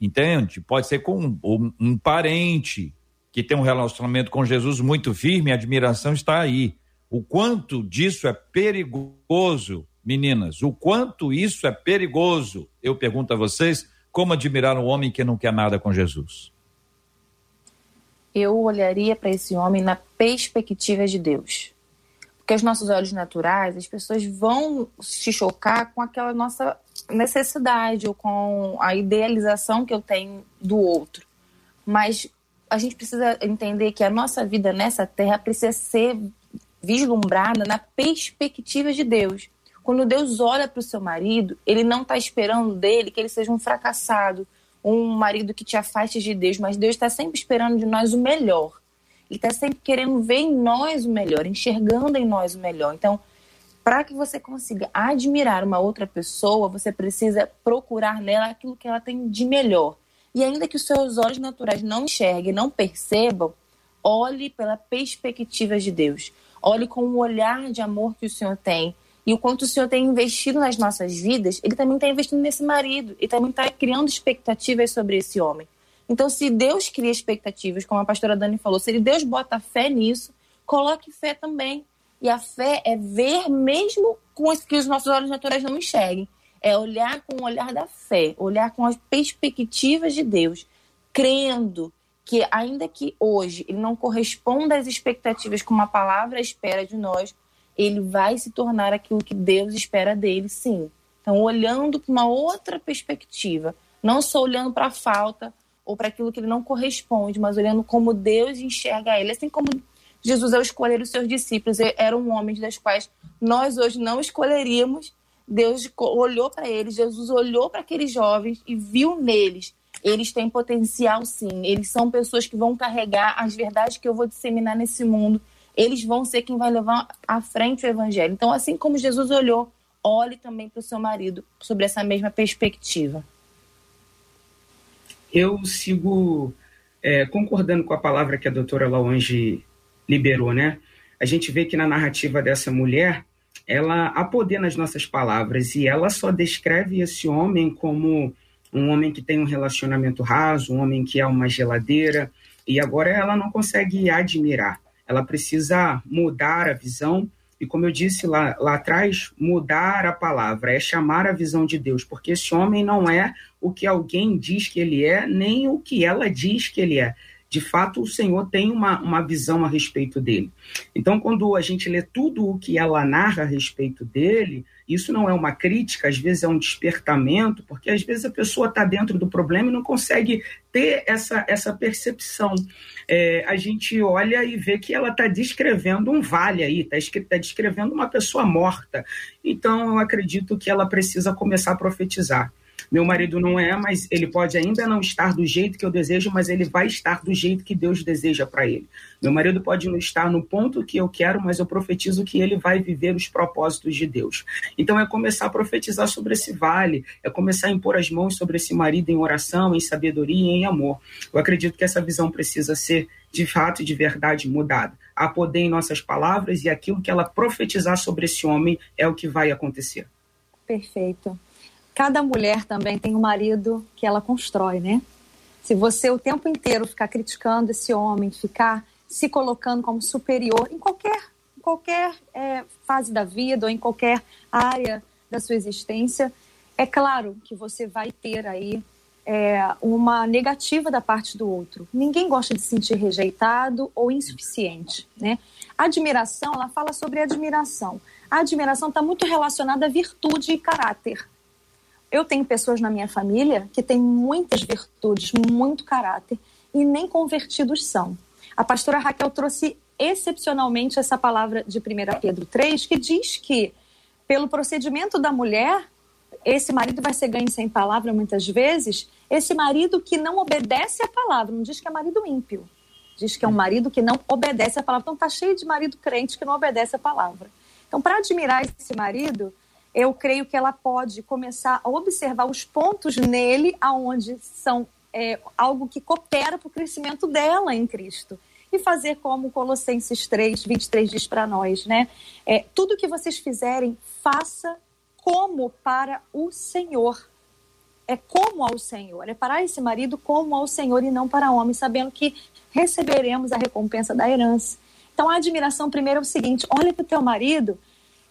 Entende? Pode ser com um, um parente que tem um relacionamento com Jesus muito firme, a admiração está aí. O quanto disso é perigoso, meninas, o quanto isso é perigoso. Eu pergunto a vocês, como admirar um homem que não quer nada com Jesus? Eu olharia para esse homem na perspectiva de Deus. Porque aos nossos olhos naturais, as pessoas vão se chocar com aquela nossa necessidade ou com a idealização que eu tenho do outro. Mas a gente precisa entender que a nossa vida nessa terra precisa ser vislumbrada na perspectiva de Deus. Quando Deus olha para o seu marido, ele não está esperando dele que ele seja um fracassado, um marido que te afaste de Deus, mas Deus está sempre esperando de nós o melhor. Ele está sempre querendo ver em nós o melhor, enxergando em nós o melhor. Então, para que você consiga admirar uma outra pessoa, você precisa procurar nela aquilo que ela tem de melhor. E ainda que os seus olhos naturais não enxerguem, não percebam, olhe pela perspectiva de Deus. Olhe com o olhar de amor que o Senhor tem. E o quanto o Senhor tem investido nas nossas vidas, Ele também está investindo nesse marido. E também está criando expectativas sobre esse homem. Então, se Deus cria expectativas, como a pastora Dani falou, se Deus bota fé nisso, coloque fé também. E a fé é ver mesmo com que os nossos olhos naturais não enxerguem. É olhar com o olhar da fé, olhar com as perspectivas de Deus, crendo que ainda que hoje ele não corresponda às expectativas como a palavra espera de nós, ele vai se tornar aquilo que Deus espera dele, sim. Então, olhando para uma outra perspectiva, não só olhando para a falta ou para aquilo que ele não corresponde, mas olhando como Deus enxerga ele, assim como Jesus ao escolher os seus discípulos, eram homens das quais nós hoje não escolheríamos. Deus olhou para eles, Jesus olhou para aqueles jovens e viu neles eles têm potencial sim. Eles são pessoas que vão carregar as verdades que eu vou disseminar nesse mundo. Eles vão ser quem vai levar à frente o evangelho. Então, assim como Jesus olhou, olhe também para o seu marido sobre essa mesma perspectiva. Eu sigo é, concordando com a palavra que a doutora Laonge liberou, né? A gente vê que na narrativa dessa mulher, ela poder nas nossas palavras e ela só descreve esse homem como um homem que tem um relacionamento raso, um homem que é uma geladeira, e agora ela não consegue admirar. Ela precisa mudar a visão E como eu disse lá, lá atrás, mudar a palavra, é chamar a visão de Deus, porque esse homem não é o que alguém diz que ele é, nem o que ela diz que ele é de fato o Senhor tem uma, uma visão a respeito dele. Então, quando a gente lê tudo o que ela narra a respeito dele, isso não é uma crítica, às vezes é um despertamento, porque às vezes a pessoa está dentro do problema e não consegue ter essa, essa percepção. É, a gente olha e vê que ela está descrevendo um vale aí, está tá descrevendo uma pessoa morta. Então, eu acredito que ela precisa começar a profetizar. Meu marido não é, mas ele pode ainda não estar do jeito que eu desejo, mas ele vai estar do jeito que Deus deseja para ele. Meu marido pode não estar no ponto que eu quero, mas eu profetizo que ele vai viver os propósitos de Deus. Então é começar a profetizar sobre esse vale, é começar a impor as mãos sobre esse marido em oração, em sabedoria e em amor. Eu acredito que essa visão precisa ser de fato e de verdade mudada. Há poder em nossas palavras e aquilo que ela profetizar sobre esse homem é o que vai acontecer. Perfeito cada mulher também tem um marido que ela constrói, né? Se você o tempo inteiro ficar criticando esse homem, ficar se colocando como superior em qualquer, qualquer é, fase da vida ou em qualquer área da sua existência, é claro que você vai ter aí é, uma negativa da parte do outro. Ninguém gosta de se sentir rejeitado ou insuficiente, né? Admiração, ela fala sobre admiração. A admiração está muito relacionada a virtude e caráter. Eu tenho pessoas na minha família que têm muitas virtudes, muito caráter, e nem convertidos são. A pastora Raquel trouxe excepcionalmente essa palavra de 1 Pedro 3, que diz que, pelo procedimento da mulher, esse marido vai ser ganho sem palavra muitas vezes. Esse marido que não obedece à palavra, não diz que é marido ímpio, diz que é um marido que não obedece à palavra. Então, está cheio de marido crente que não obedece à palavra. Então, para admirar esse marido, eu creio que ela pode começar a observar os pontos nele aonde são é, algo que coopera para o crescimento dela em Cristo. E fazer como Colossenses 3, 23 diz para nós, né? É, tudo que vocês fizerem, faça como para o Senhor. É como ao Senhor. É para esse marido como ao Senhor e não para homem, sabendo que receberemos a recompensa da herança. Então a admiração primeiro é o seguinte: olha para o teu marido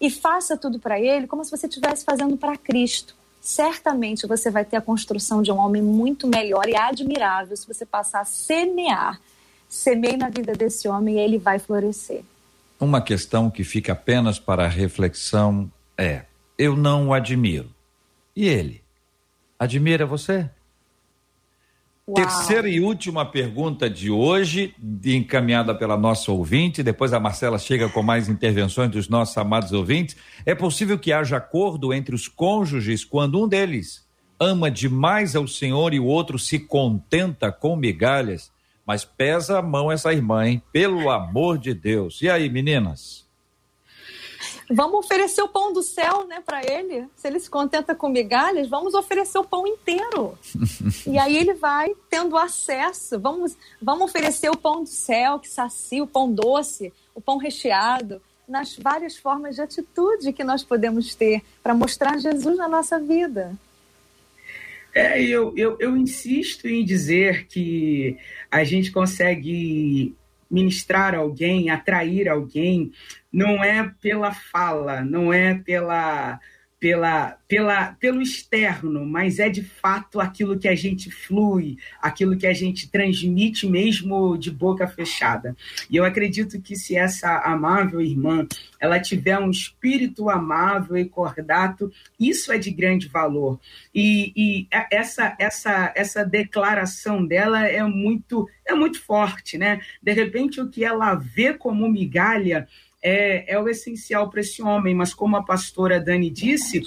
e faça tudo para ele como se você estivesse fazendo para Cristo. Certamente você vai ter a construção de um homem muito melhor e admirável se você passar a semear. Semeie na vida desse homem e ele vai florescer. Uma questão que fica apenas para reflexão é: eu não o admiro. E ele? Admira você? Uau. Terceira e última pergunta de hoje, encaminhada pela nossa ouvinte, depois a Marcela chega com mais intervenções dos nossos amados ouvintes. É possível que haja acordo entre os cônjuges quando um deles ama demais ao Senhor e o outro se contenta com migalhas? Mas pesa a mão essa irmã, hein? Pelo amor de Deus. E aí, meninas? Vamos oferecer o pão do céu, né, para ele. Se ele se contenta com migalhas, vamos oferecer o pão inteiro. e aí ele vai tendo acesso. Vamos, vamos oferecer o pão do céu que sacia, o pão doce, o pão recheado, nas várias formas de atitude que nós podemos ter para mostrar Jesus na nossa vida. É, eu, eu, eu insisto em dizer que a gente consegue ministrar alguém, atrair alguém, não é pela fala, não é pela pela, pela, pelo externo, mas é de fato aquilo que a gente flui, aquilo que a gente transmite mesmo de boca fechada. E eu acredito que se essa amável irmã ela tiver um espírito amável e cordato, isso é de grande valor. E, e essa, essa, essa declaração dela é muito, é muito forte, né? De repente, o que ela vê como migalha é, é o essencial para esse homem, mas como a pastora Dani disse,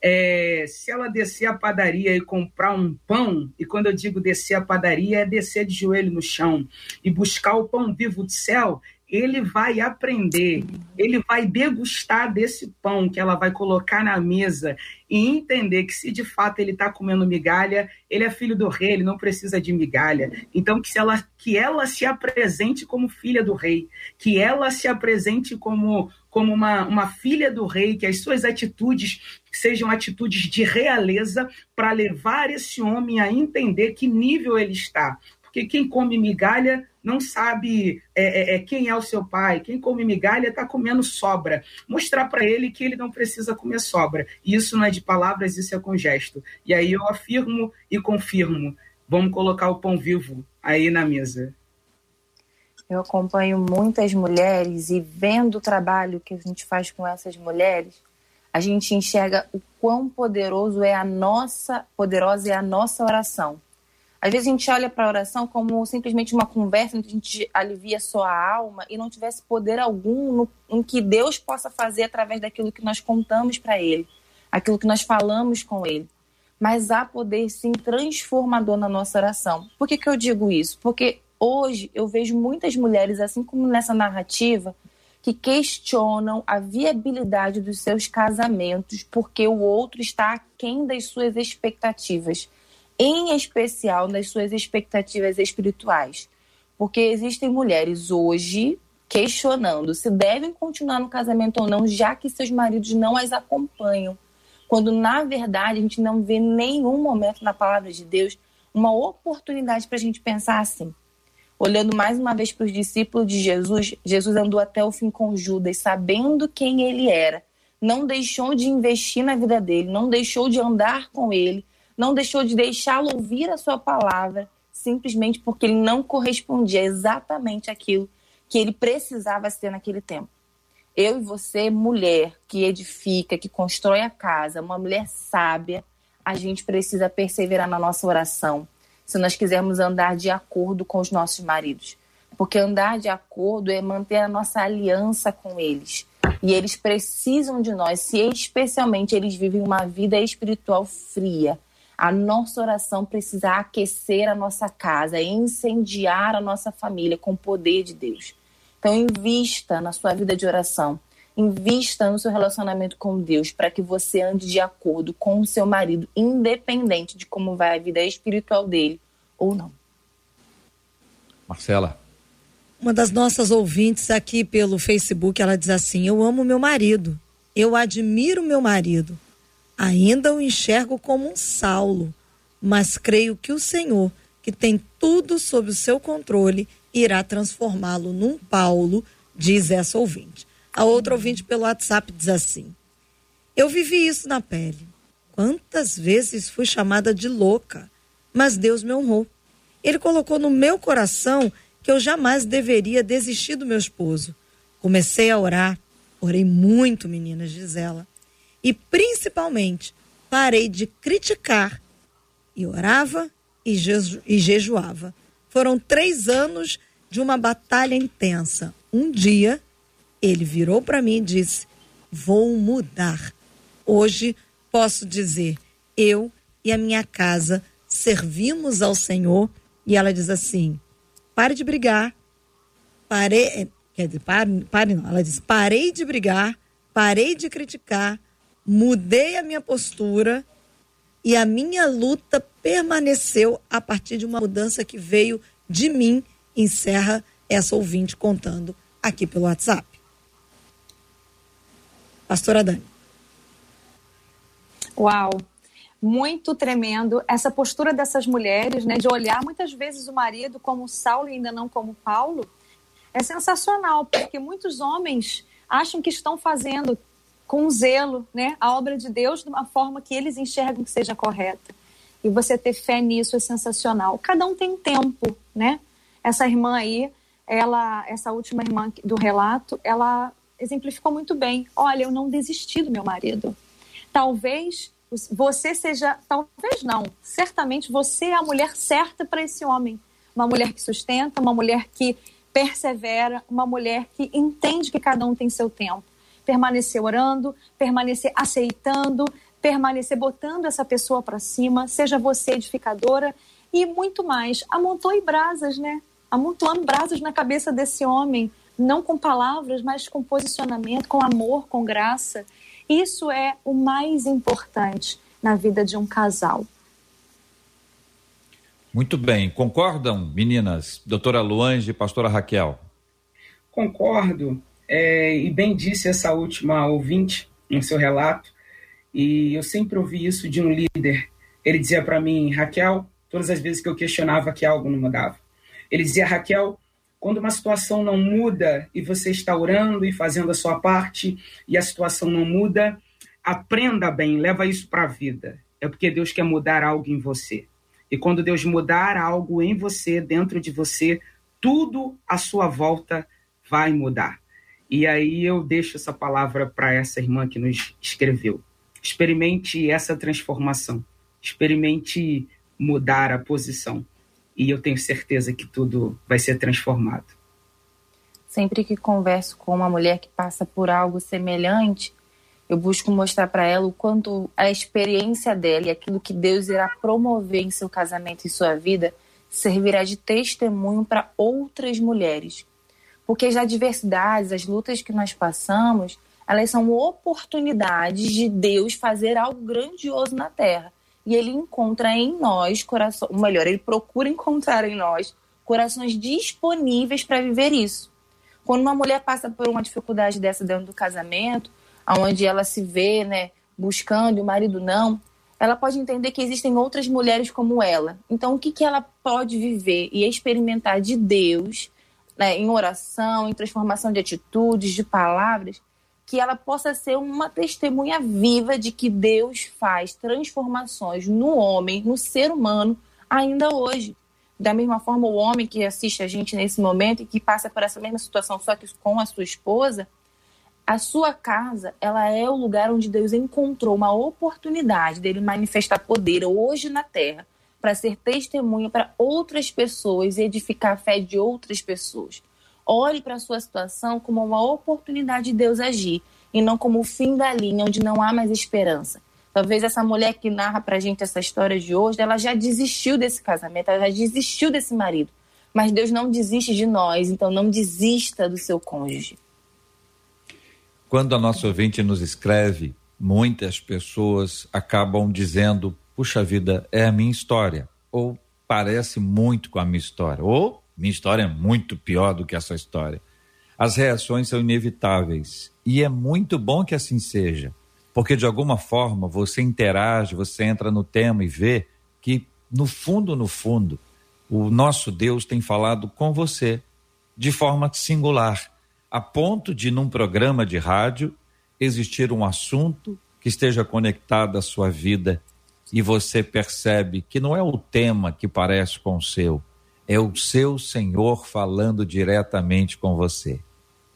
é, se ela descer a padaria e comprar um pão, e quando eu digo descer a padaria, é descer de joelho no chão e buscar o pão vivo do céu, ele vai aprender, ele vai degustar desse pão que ela vai colocar na mesa e entender que se de fato ele está comendo migalha, ele é filho do rei, ele não precisa de migalha. Então que, ela, que ela se apresente como filha do rei, que ela se apresente como, como uma, uma filha do rei, que as suas atitudes sejam atitudes de realeza para levar esse homem a entender que nível ele está, porque quem come migalha não sabe é, é, é quem é o seu pai. Quem come migalha está comendo sobra. Mostrar para ele que ele não precisa comer sobra. Isso não é de palavras, isso é com gesto. E aí eu afirmo e confirmo. Vamos colocar o pão vivo aí na mesa. Eu acompanho muitas mulheres e vendo o trabalho que a gente faz com essas mulheres, a gente enxerga o quão poderoso é a nossa, poderosa é a nossa oração. Às vezes a gente olha para a oração como simplesmente uma conversa onde a gente alivia só a alma e não tivesse poder algum no, em que Deus possa fazer através daquilo que nós contamos para Ele, aquilo que nós falamos com Ele. Mas há poder sim transformador na nossa oração. Por que, que eu digo isso? Porque hoje eu vejo muitas mulheres, assim como nessa narrativa, que questionam a viabilidade dos seus casamentos porque o outro está aquém das suas expectativas, em especial das suas expectativas espirituais. Porque existem mulheres hoje questionando se devem continuar no casamento ou não, já que seus maridos não as acompanham. Quando, na verdade, a gente não vê nenhum momento na palavra de Deus uma oportunidade para a gente pensar assim. Olhando mais uma vez para os discípulos de Jesus, Jesus andou até o fim com Judas, sabendo quem ele era. Não deixou de investir na vida dele, não deixou de andar com ele, não deixou de deixá-lo ouvir a sua palavra, simplesmente porque ele não correspondia exatamente àquilo que ele precisava ser naquele tempo. Eu e você, mulher que edifica, que constrói a casa, uma mulher sábia, a gente precisa perseverar na nossa oração se nós quisermos andar de acordo com os nossos maridos. Porque andar de acordo é manter a nossa aliança com eles. E eles precisam de nós, se especialmente eles vivem uma vida espiritual fria. A nossa oração precisa aquecer a nossa casa, incendiar a nossa família com o poder de Deus. Então, invista na sua vida de oração. Invista no seu relacionamento com Deus para que você ande de acordo com o seu marido, independente de como vai a vida espiritual dele ou não. Marcela. Uma das nossas ouvintes aqui pelo Facebook, ela diz assim: Eu amo meu marido, eu admiro meu marido, ainda o enxergo como um Saulo, mas creio que o Senhor, que tem tudo sob o seu controle, irá transformá-lo num Paulo, diz essa ouvinte. A outra ouvinte pelo WhatsApp diz assim: Eu vivi isso na pele. Quantas vezes fui chamada de louca, mas Deus me honrou. Ele colocou no meu coração que eu jamais deveria desistir do meu esposo. Comecei a orar, orei muito, meninas, diz ela. E principalmente, parei de criticar e orava e, jeju e jejuava. Foram três anos de uma batalha intensa. Um dia, ele virou para mim e disse: Vou mudar. Hoje posso dizer, eu e a minha casa servimos ao Senhor. E ela diz assim: pare de brigar, parei, quer dizer, pare, pare não, ela diz: parei de brigar, parei de criticar, mudei a minha postura e a minha luta permaneceu a partir de uma mudança que veio de mim, encerra essa ouvinte contando aqui pelo WhatsApp. Pastora Dani. Uau, muito tremendo essa postura dessas mulheres, né, de olhar muitas vezes o marido como Saulo e ainda não como Paulo, é sensacional, porque muitos homens acham que estão fazendo com zelo, né, a obra de Deus de uma forma que eles enxergam que seja correta. E você ter fé nisso é sensacional. Cada um tem tempo, né? Essa irmã aí, ela, essa última irmã do relato, ela exemplificou muito bem. Olha, eu não desisti do meu marido. Talvez você seja, talvez não, certamente você é a mulher certa para esse homem. Uma mulher que sustenta, uma mulher que persevera, uma mulher que entende que cada um tem seu tempo. Permanecer orando, permanecer aceitando, permanecer botando essa pessoa para cima, seja você edificadora e muito mais. Amontoe brasas, né? Amontoando brasas na cabeça desse homem, não com palavras, mas com posicionamento, com amor, com graça. Isso é o mais importante na vida de um casal. Muito bem. Concordam, meninas? Doutora Luange e pastora Raquel? Concordo. É, e bem disse essa última ouvinte no seu relato. E eu sempre ouvi isso de um líder. Ele dizia para mim, Raquel, todas as vezes que eu questionava que algo não mudava, Ele dizia, Raquel, quando uma situação não muda e você está orando e fazendo a sua parte e a situação não muda, aprenda bem, leva isso para a vida. É porque Deus quer mudar algo em você. E quando Deus mudar algo em você, dentro de você, tudo à sua volta vai mudar. E aí eu deixo essa palavra para essa irmã que nos escreveu. Experimente essa transformação. Experimente mudar a posição. E eu tenho certeza que tudo vai ser transformado. Sempre que converso com uma mulher que passa por algo semelhante, eu busco mostrar para ela o quanto a experiência dela e aquilo que Deus irá promover em seu casamento e sua vida servirá de testemunho para outras mulheres. Porque as adversidades, as lutas que nós passamos, elas são oportunidades de Deus fazer algo grandioso na terra. E ele encontra em nós coração, ou melhor, ele procura encontrar em nós corações disponíveis para viver isso. Quando uma mulher passa por uma dificuldade dessa dentro do casamento, onde ela se vê, né, buscando e o marido não, ela pode entender que existem outras mulheres como ela. Então, o que, que ela pode viver e experimentar de Deus, né, em oração, em transformação de atitudes, de palavras, que ela possa ser uma testemunha viva de que Deus faz transformações no homem, no ser humano, ainda hoje. Da mesma forma, o homem que assiste a gente nesse momento e que passa por essa mesma situação, só que com a sua esposa, a sua casa, ela é o lugar onde Deus encontrou uma oportunidade dele manifestar poder hoje na terra, para ser testemunha para outras pessoas e edificar a fé de outras pessoas. Olhe para a sua situação como uma oportunidade de Deus agir e não como o fim da linha onde não há mais esperança. Talvez essa mulher que narra para a gente essa história de hoje, ela já desistiu desse casamento, ela já desistiu desse marido. Mas Deus não desiste de nós, então não desista do seu cônjuge. Quando a nossa ouvinte nos escreve, muitas pessoas acabam dizendo: puxa vida, é a minha história, ou parece muito com a minha história, ou minha história é muito pior do que essa história. As reações são inevitáveis. E é muito bom que assim seja, porque de alguma forma você interage, você entra no tema e vê que no fundo, no fundo, o nosso Deus tem falado com você de forma singular a ponto de, num programa de rádio, existir um assunto que esteja conectado à sua vida e você percebe que não é o tema que parece com o seu, é o seu Senhor falando diretamente com você.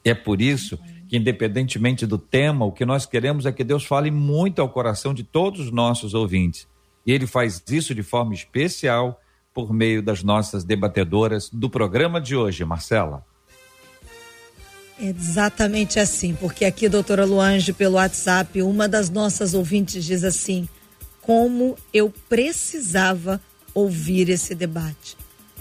É por isso que, independentemente do tema, o que nós queremos é que Deus fale muito ao coração de todos os nossos ouvintes. E Ele faz isso de forma especial por meio das nossas debatedoras do programa de hoje, Marcela. É exatamente assim, porque aqui, doutora Luange, pelo WhatsApp, uma das nossas ouvintes diz assim: como eu precisava ouvir esse debate.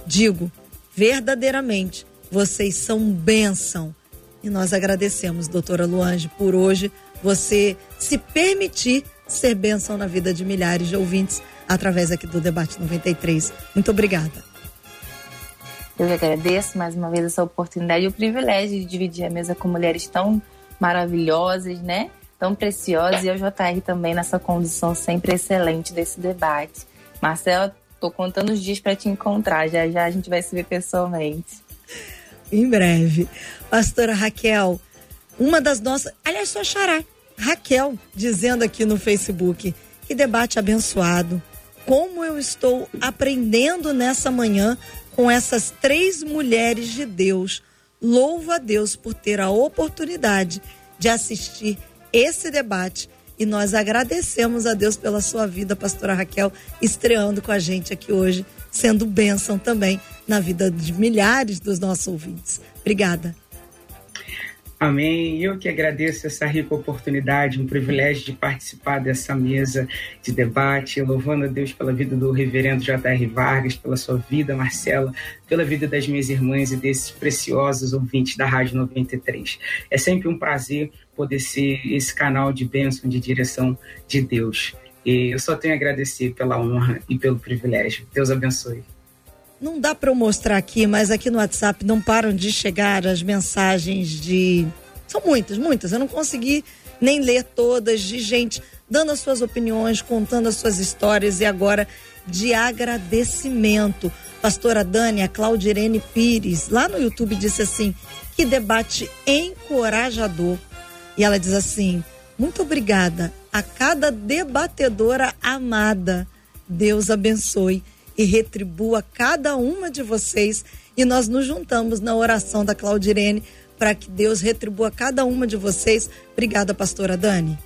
Digo, verdadeiramente, vocês são bênção. E nós agradecemos, doutora Luange, por hoje você se permitir ser bênção na vida de milhares de ouvintes através aqui do Debate 93. Muito obrigada. Eu agradeço mais uma vez essa oportunidade e o privilégio de dividir a mesa com mulheres tão maravilhosas, né? Tão preciosas e o JR também nessa condição sempre excelente desse debate. Marcela, tô contando os dias para te encontrar, já já a gente vai se ver pessoalmente. Em breve. Pastora Raquel, uma das nossas, aliás, sua xará, Raquel, dizendo aqui no Facebook, que debate abençoado. Como eu estou aprendendo nessa manhã com essas três mulheres de Deus. Louvo a Deus por ter a oportunidade de assistir esse debate e nós agradecemos a Deus pela sua vida, pastora Raquel, estreando com a gente aqui hoje, sendo bênção também na vida de milhares dos nossos ouvintes. Obrigada. Amém. Eu que agradeço essa rica oportunidade, um privilégio de participar dessa mesa de debate, louvando a Deus pela vida do reverendo J.R. Vargas, pela sua vida, Marcela, pela vida das minhas irmãs e desses preciosos ouvintes da Rádio 93. É sempre um prazer poder ser esse canal de bênção, de direção de Deus. E eu só tenho a agradecer pela honra e pelo privilégio. Deus abençoe. Não dá para eu mostrar aqui, mas aqui no WhatsApp não param de chegar as mensagens de. São muitas, muitas. Eu não consegui nem ler todas, de gente dando as suas opiniões, contando as suas histórias. E agora de agradecimento. Pastora Dani, Claudirene Pires, lá no YouTube disse assim: que debate encorajador. E ela diz assim: muito obrigada a cada debatedora amada. Deus abençoe e retribua cada uma de vocês. E nós nos juntamos na oração da Claudirene para que Deus retribua cada uma de vocês. Obrigada, pastora Dani.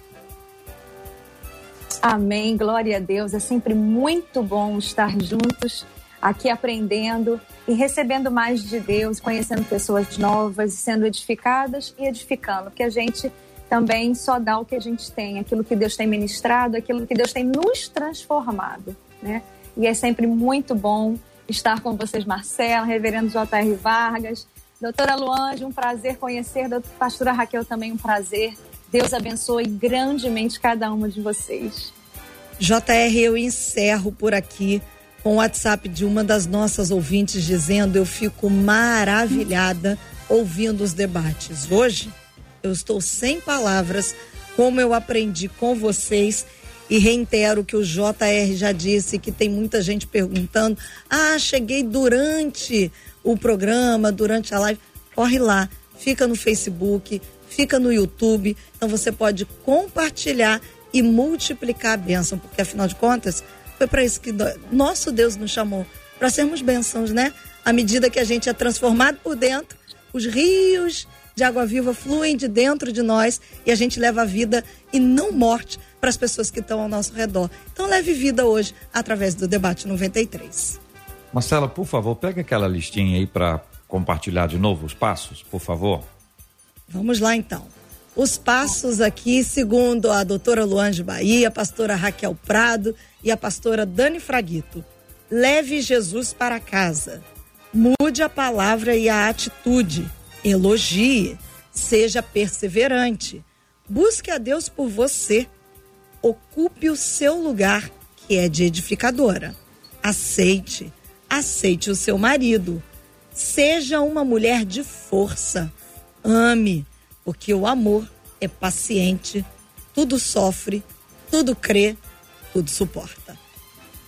Amém, glória a Deus. É sempre muito bom estar juntos aqui aprendendo e recebendo mais de Deus, conhecendo pessoas novas, sendo edificadas e edificando, porque a gente também só dá o que a gente tem, aquilo que Deus tem ministrado, aquilo que Deus tem nos transformado, né? E é sempre muito bom estar com vocês, Marcela, Reverendo J.R. Vargas, doutora Luange, um prazer conhecer, pastora Raquel também um prazer. Deus abençoe grandemente cada uma de vocês. JR, eu encerro por aqui com o WhatsApp de uma das nossas ouvintes dizendo: Eu fico maravilhada ouvindo os debates. Hoje eu estou sem palavras, como eu aprendi com vocês. E reitero que o JR já disse que tem muita gente perguntando: ah, cheguei durante o programa, durante a live. Corre lá, fica no Facebook, fica no YouTube. Então você pode compartilhar e multiplicar a bênção, porque afinal de contas, foi para isso que nosso Deus nos chamou, para sermos bênçãos, né? À medida que a gente é transformado por dentro, os rios de água viva fluem de dentro de nós e a gente leva a vida e não morte para as pessoas que estão ao nosso redor. Então leve vida hoje através do debate 93. Marcela, por favor, pega aquela listinha aí para compartilhar de novo os passos, por favor. Vamos lá então. Os passos aqui, segundo a doutora Luange Bahia, a pastora Raquel Prado e a pastora Dani Fraguito. Leve Jesus para casa. Mude a palavra e a atitude elogie, seja perseverante, busque a Deus por você, ocupe o seu lugar, que é de edificadora. Aceite, aceite o seu marido. Seja uma mulher de força. Ame, porque o amor é paciente, tudo sofre, tudo crê, tudo suporta.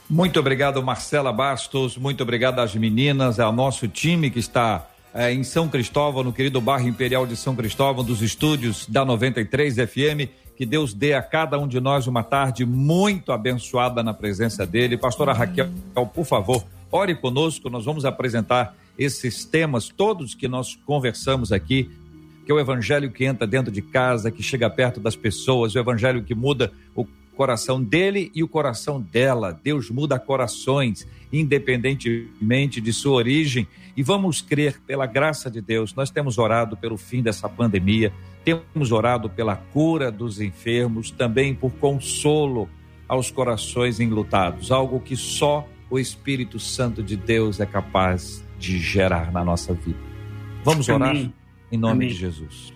Muito obrigado, Marcela Bastos. Muito obrigado às meninas, ao nosso time que está é, em São Cristóvão, no querido bairro Imperial de São Cristóvão, dos estúdios da 93 FM. Que Deus dê a cada um de nós uma tarde muito abençoada na presença dele. Pastora Raquel, por favor, ore conosco. Nós vamos apresentar esses temas todos que nós conversamos aqui que é o evangelho que entra dentro de casa, que chega perto das pessoas, o evangelho que muda o coração dele e o coração dela. Deus muda corações, independentemente de sua origem. E vamos crer, pela graça de Deus, nós temos orado pelo fim dessa pandemia, temos orado pela cura dos enfermos, também por consolo aos corações enlutados, algo que só o Espírito Santo de Deus é capaz de gerar na nossa vida. Vamos orar Amém. em nome Amém. de Jesus.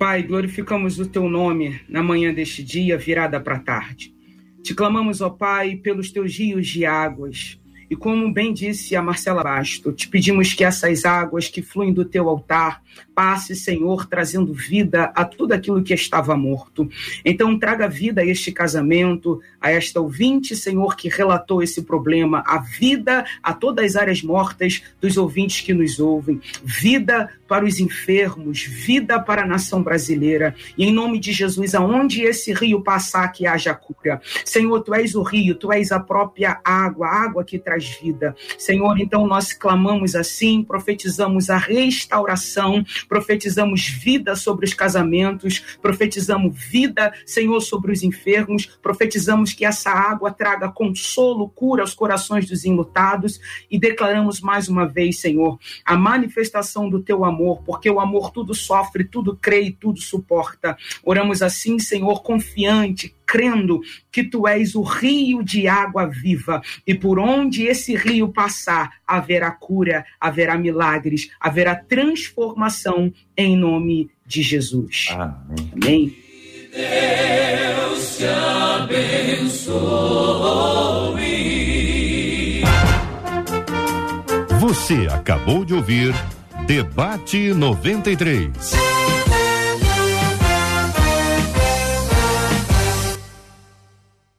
Pai, glorificamos o teu nome na manhã deste dia, virada para a tarde. Te clamamos, ó Pai, pelos teus rios de águas, e como bem disse a Marcela Basto, te pedimos que essas águas que fluem do teu altar passe, Senhor, trazendo vida a tudo aquilo que estava morto. Então, traga vida a este casamento, a esta ouvinte, Senhor, que relatou esse problema, a vida a todas as áreas mortas dos ouvintes que nos ouvem, vida para os enfermos, vida para a nação brasileira. E em nome de Jesus, aonde esse rio passar, que haja cura. Senhor, tu és o rio, tu és a própria água, a água que traz vida. Senhor, então nós clamamos assim, profetizamos a restauração, profetizamos vida sobre os casamentos, profetizamos vida, Senhor, sobre os enfermos, profetizamos que essa água traga consolo, cura aos corações dos enlutados e declaramos mais uma vez, Senhor, a manifestação do teu amor, porque o amor tudo sofre, tudo crê e tudo suporta. Oramos assim, Senhor, confiante, crendo que tu és o rio de água viva e por onde esse rio passar haverá cura, haverá milagres, haverá transformação em nome de Jesus. Amém. Amém. Deus te abençoe. Você acabou de ouvir Debate 93.